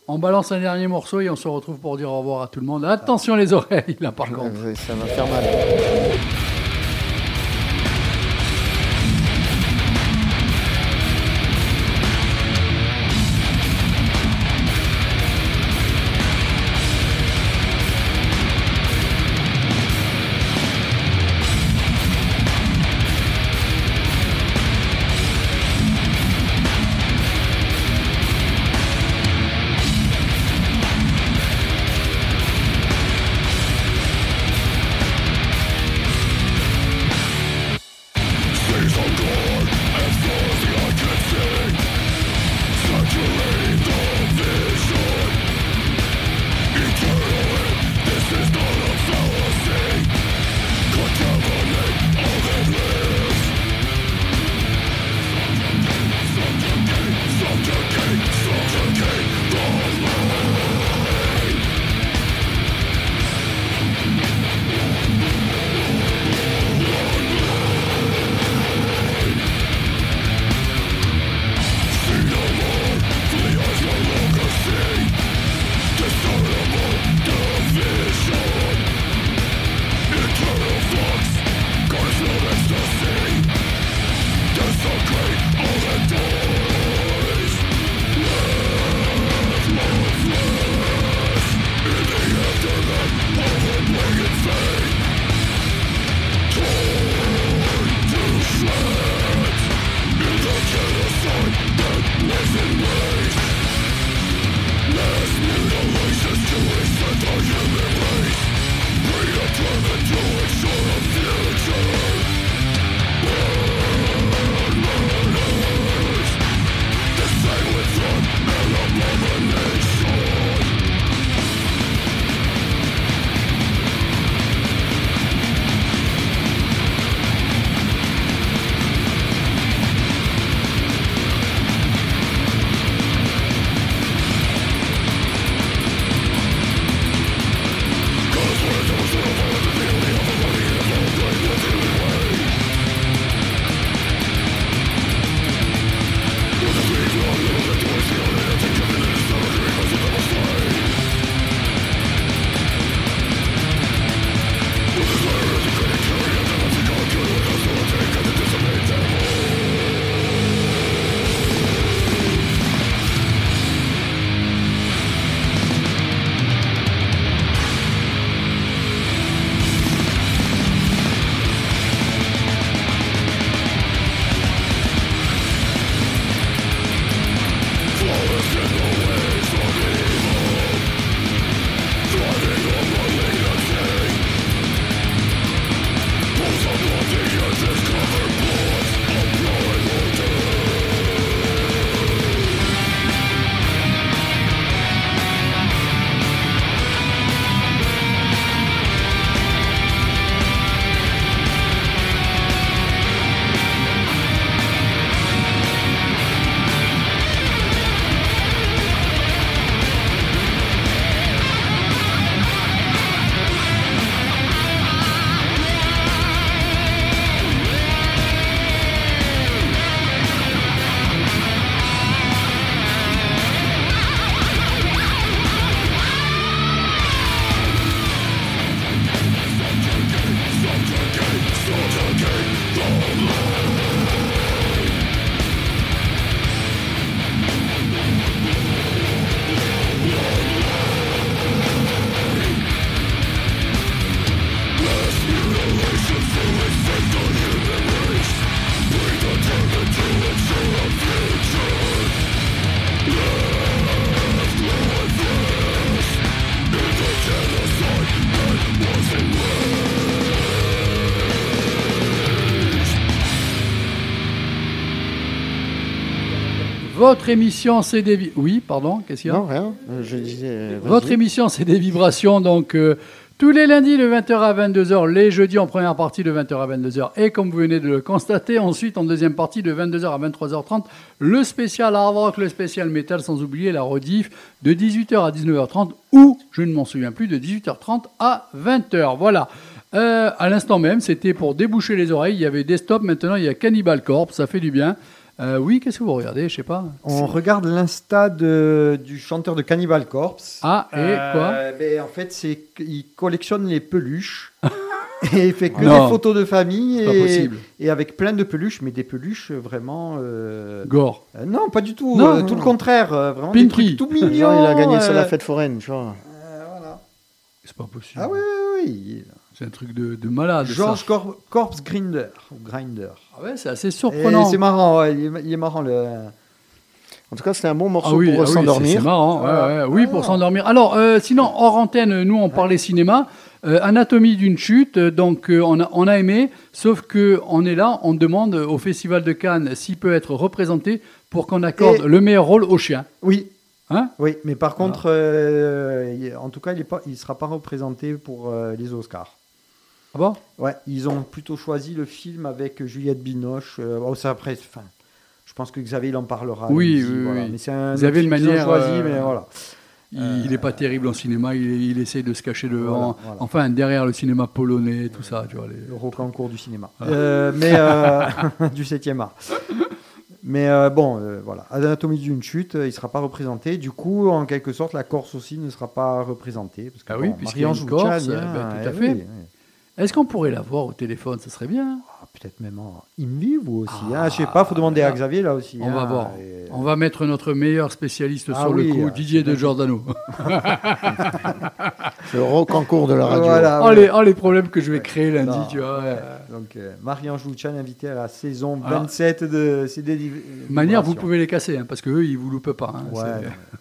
on balance un dernier morceau et on se retrouve pour dire au revoir à tout le monde. Attention les oreilles, là par contre. Ça va faire mal. Votre émission, c'est des... vi- Oui, pardon, qu'est-ce qu'il y a Non, rien. Euh, Je disais. euh. Votre émission, c'est des vibrations, donc euh, tous les lundis de 20h à 22h, les jeudis en première partie de 20h à 22h, et comme vous venez de le constater, ensuite en deuxième partie de 22h à 23h30, le spécial hard rock, le spécial metal, sans oublier la rediff de 18h à 19h30, ou, je ne m'en souviens plus, de 18h30 à 20h. Voilà. Euh, à l'instant même, c'était pour déboucher les oreilles. Il y avait des stops, maintenant il y a Cannibal Corpse, ça fait du bien. Euh, oui, qu'est-ce que vous regardez Je sais pas. On regarde l'insta de- du chanteur de Cannibal Corpse. Ah, et quoi ben, En fait, c'est qu'il collectionne les peluches. *laughs* et il fait que Non. des photos de famille. C'est pas et, possible. et avec plein de peluches, mais des peluches vraiment. euh, Gore. euh, non, pas du tout. Non, euh, non. tout le contraire. euh, vraiment Pinky. des trucs tout mignons. Genre, il a gagné ça à la euh, fête foraine, tu vois. euh, voilà. C'est pas possible. Ah oui, oui, oui. C'est un truc de, de malade. George Cor- Corpse Grinder. Grinder. Ah ouais, c'est assez surprenant. c'est marrant, ouais, il, est, il est marrant le. En tout cas, c'était un bon Ah morceau oui, pour ah oui, c'est- s'endormir. c'est marrant. ouais, Voilà. ouais, oui, pour s'endormir. Alors, euh, sinon, hors antenne, nous, on parlait cinéma. Euh, Anatomie d'une chute, euh, donc euh, on, a, on a aimé, sauf que on est là, on demande au Festival de Cannes s'il peut être représenté pour qu'on accorde Et- le meilleur rôle au chien. Oui, Hein? Oui, mais par contre, euh, en tout cas, il ne sera pas représenté pour euh, les Oscars. Ah bon? Ouais, ils ont plutôt choisi le film avec Juliette Binoche. euh, bon, ça après, enfin, je pense que Xavier il en parlera. Oui, oui, voilà. oui. Mais c'est un Xavier, de manière, choisi, euh, mais voilà. Il n'est pas terrible en cinéma, il, il essaye de se cacher devant, Voilà, voilà. enfin derrière le cinéma polonais, tout ça, tu vois. les- Le rocancourt du cinéma. Ah. Euh, mais euh, *laughs* *laughs* du 7e art. Mais euh, bon, euh, voilà. Anatomie d'une chute, euh, il ne sera pas représenté. Du coup, en quelque sorte, la Corse aussi ne sera pas représentée. Parce que, Ah oui, bon, puisqu'il y a une Corse, euh, hein, ben, tout à eh fait. oui, oui. Est-ce qu'on pourrait la voir au téléphone Ça serait bien. Ah, Peut-être même en in vivo aussi. hein. Je sais pas, faut demander à Xavier là aussi. On va hein. voir. Et- On va mettre notre meilleur spécialiste Ah sur le coup, euh, Didier de Giordano. *laughs* Le rock en cours de la radio. Voilà, oh, ouais. les, oh, les problèmes que je vais créer lundi, Non. tu vois. ouais. Donc, euh, Marie-Ange invitée à la saison Alors, 27 de CD De manière, vous pouvez les casser, hein, parce qu'eux, ils vous loupent pas. hein, Ouais.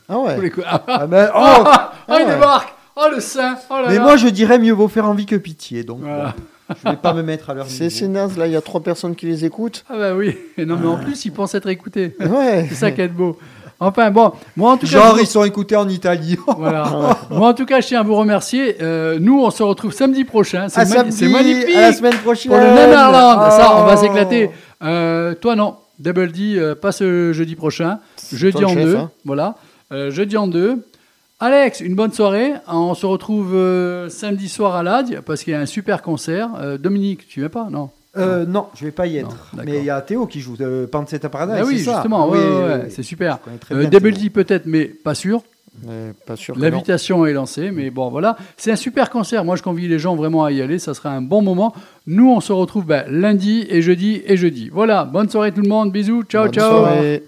Ah ouais. Ah, *laughs* Ah, ben, oh ah, il ouais. débarque Oh, le sein oh là Mais là. moi, je dirais mieux vaut faire envie que pitié. Donc, Voilà. bon, je vais pas me mettre à leur *laughs* C'est niveau. c'est naze, là, il y a trois personnes qui les écoutent. Ah bah oui. Et non, mais en plus, ils pensent être écoutés. Ouais. C'est ça qui est beau. Enfin, bon, moi en tout cas... Genre, je- ils sont écoutés en Italie. *laughs* Voilà. Moi, en tout cas, je tiens à vous remercier. Euh, nous, on se retrouve samedi prochain. C'est magnifique. À la semaine prochaine. Pour le Netherlands. Ça, on va Oh. s'éclater. Euh, toi, non. Double D, euh, pas ce jeudi prochain. Jeudi toi le en chef, deux. hein. Voilà. Euh, jeudi en deux. Alex, une bonne soirée. On se retrouve euh, samedi soir à l'ADI parce qu'il y a un super concert. Euh, Dominique, tu viens pas? Non. Euh, non, je vais pas y être. Non, mais il y a Théo qui joue euh, Pansetta Paradise. Ah oui, c'est ça? justement. Ouais, ouais, oui. C'est super. Euh, Double. D peut-être, mais pas sûr. Mais pas sûr non. L'invitation est lancée, mais bon, voilà. C'est un super concert. Moi, je convie les gens vraiment à y aller. Ça sera un bon moment. Nous, on se retrouve ben, lundi et jeudi et jeudi. Voilà. Bonne soirée tout le monde. Bisous. Ciao, Bonne ciao. soirée.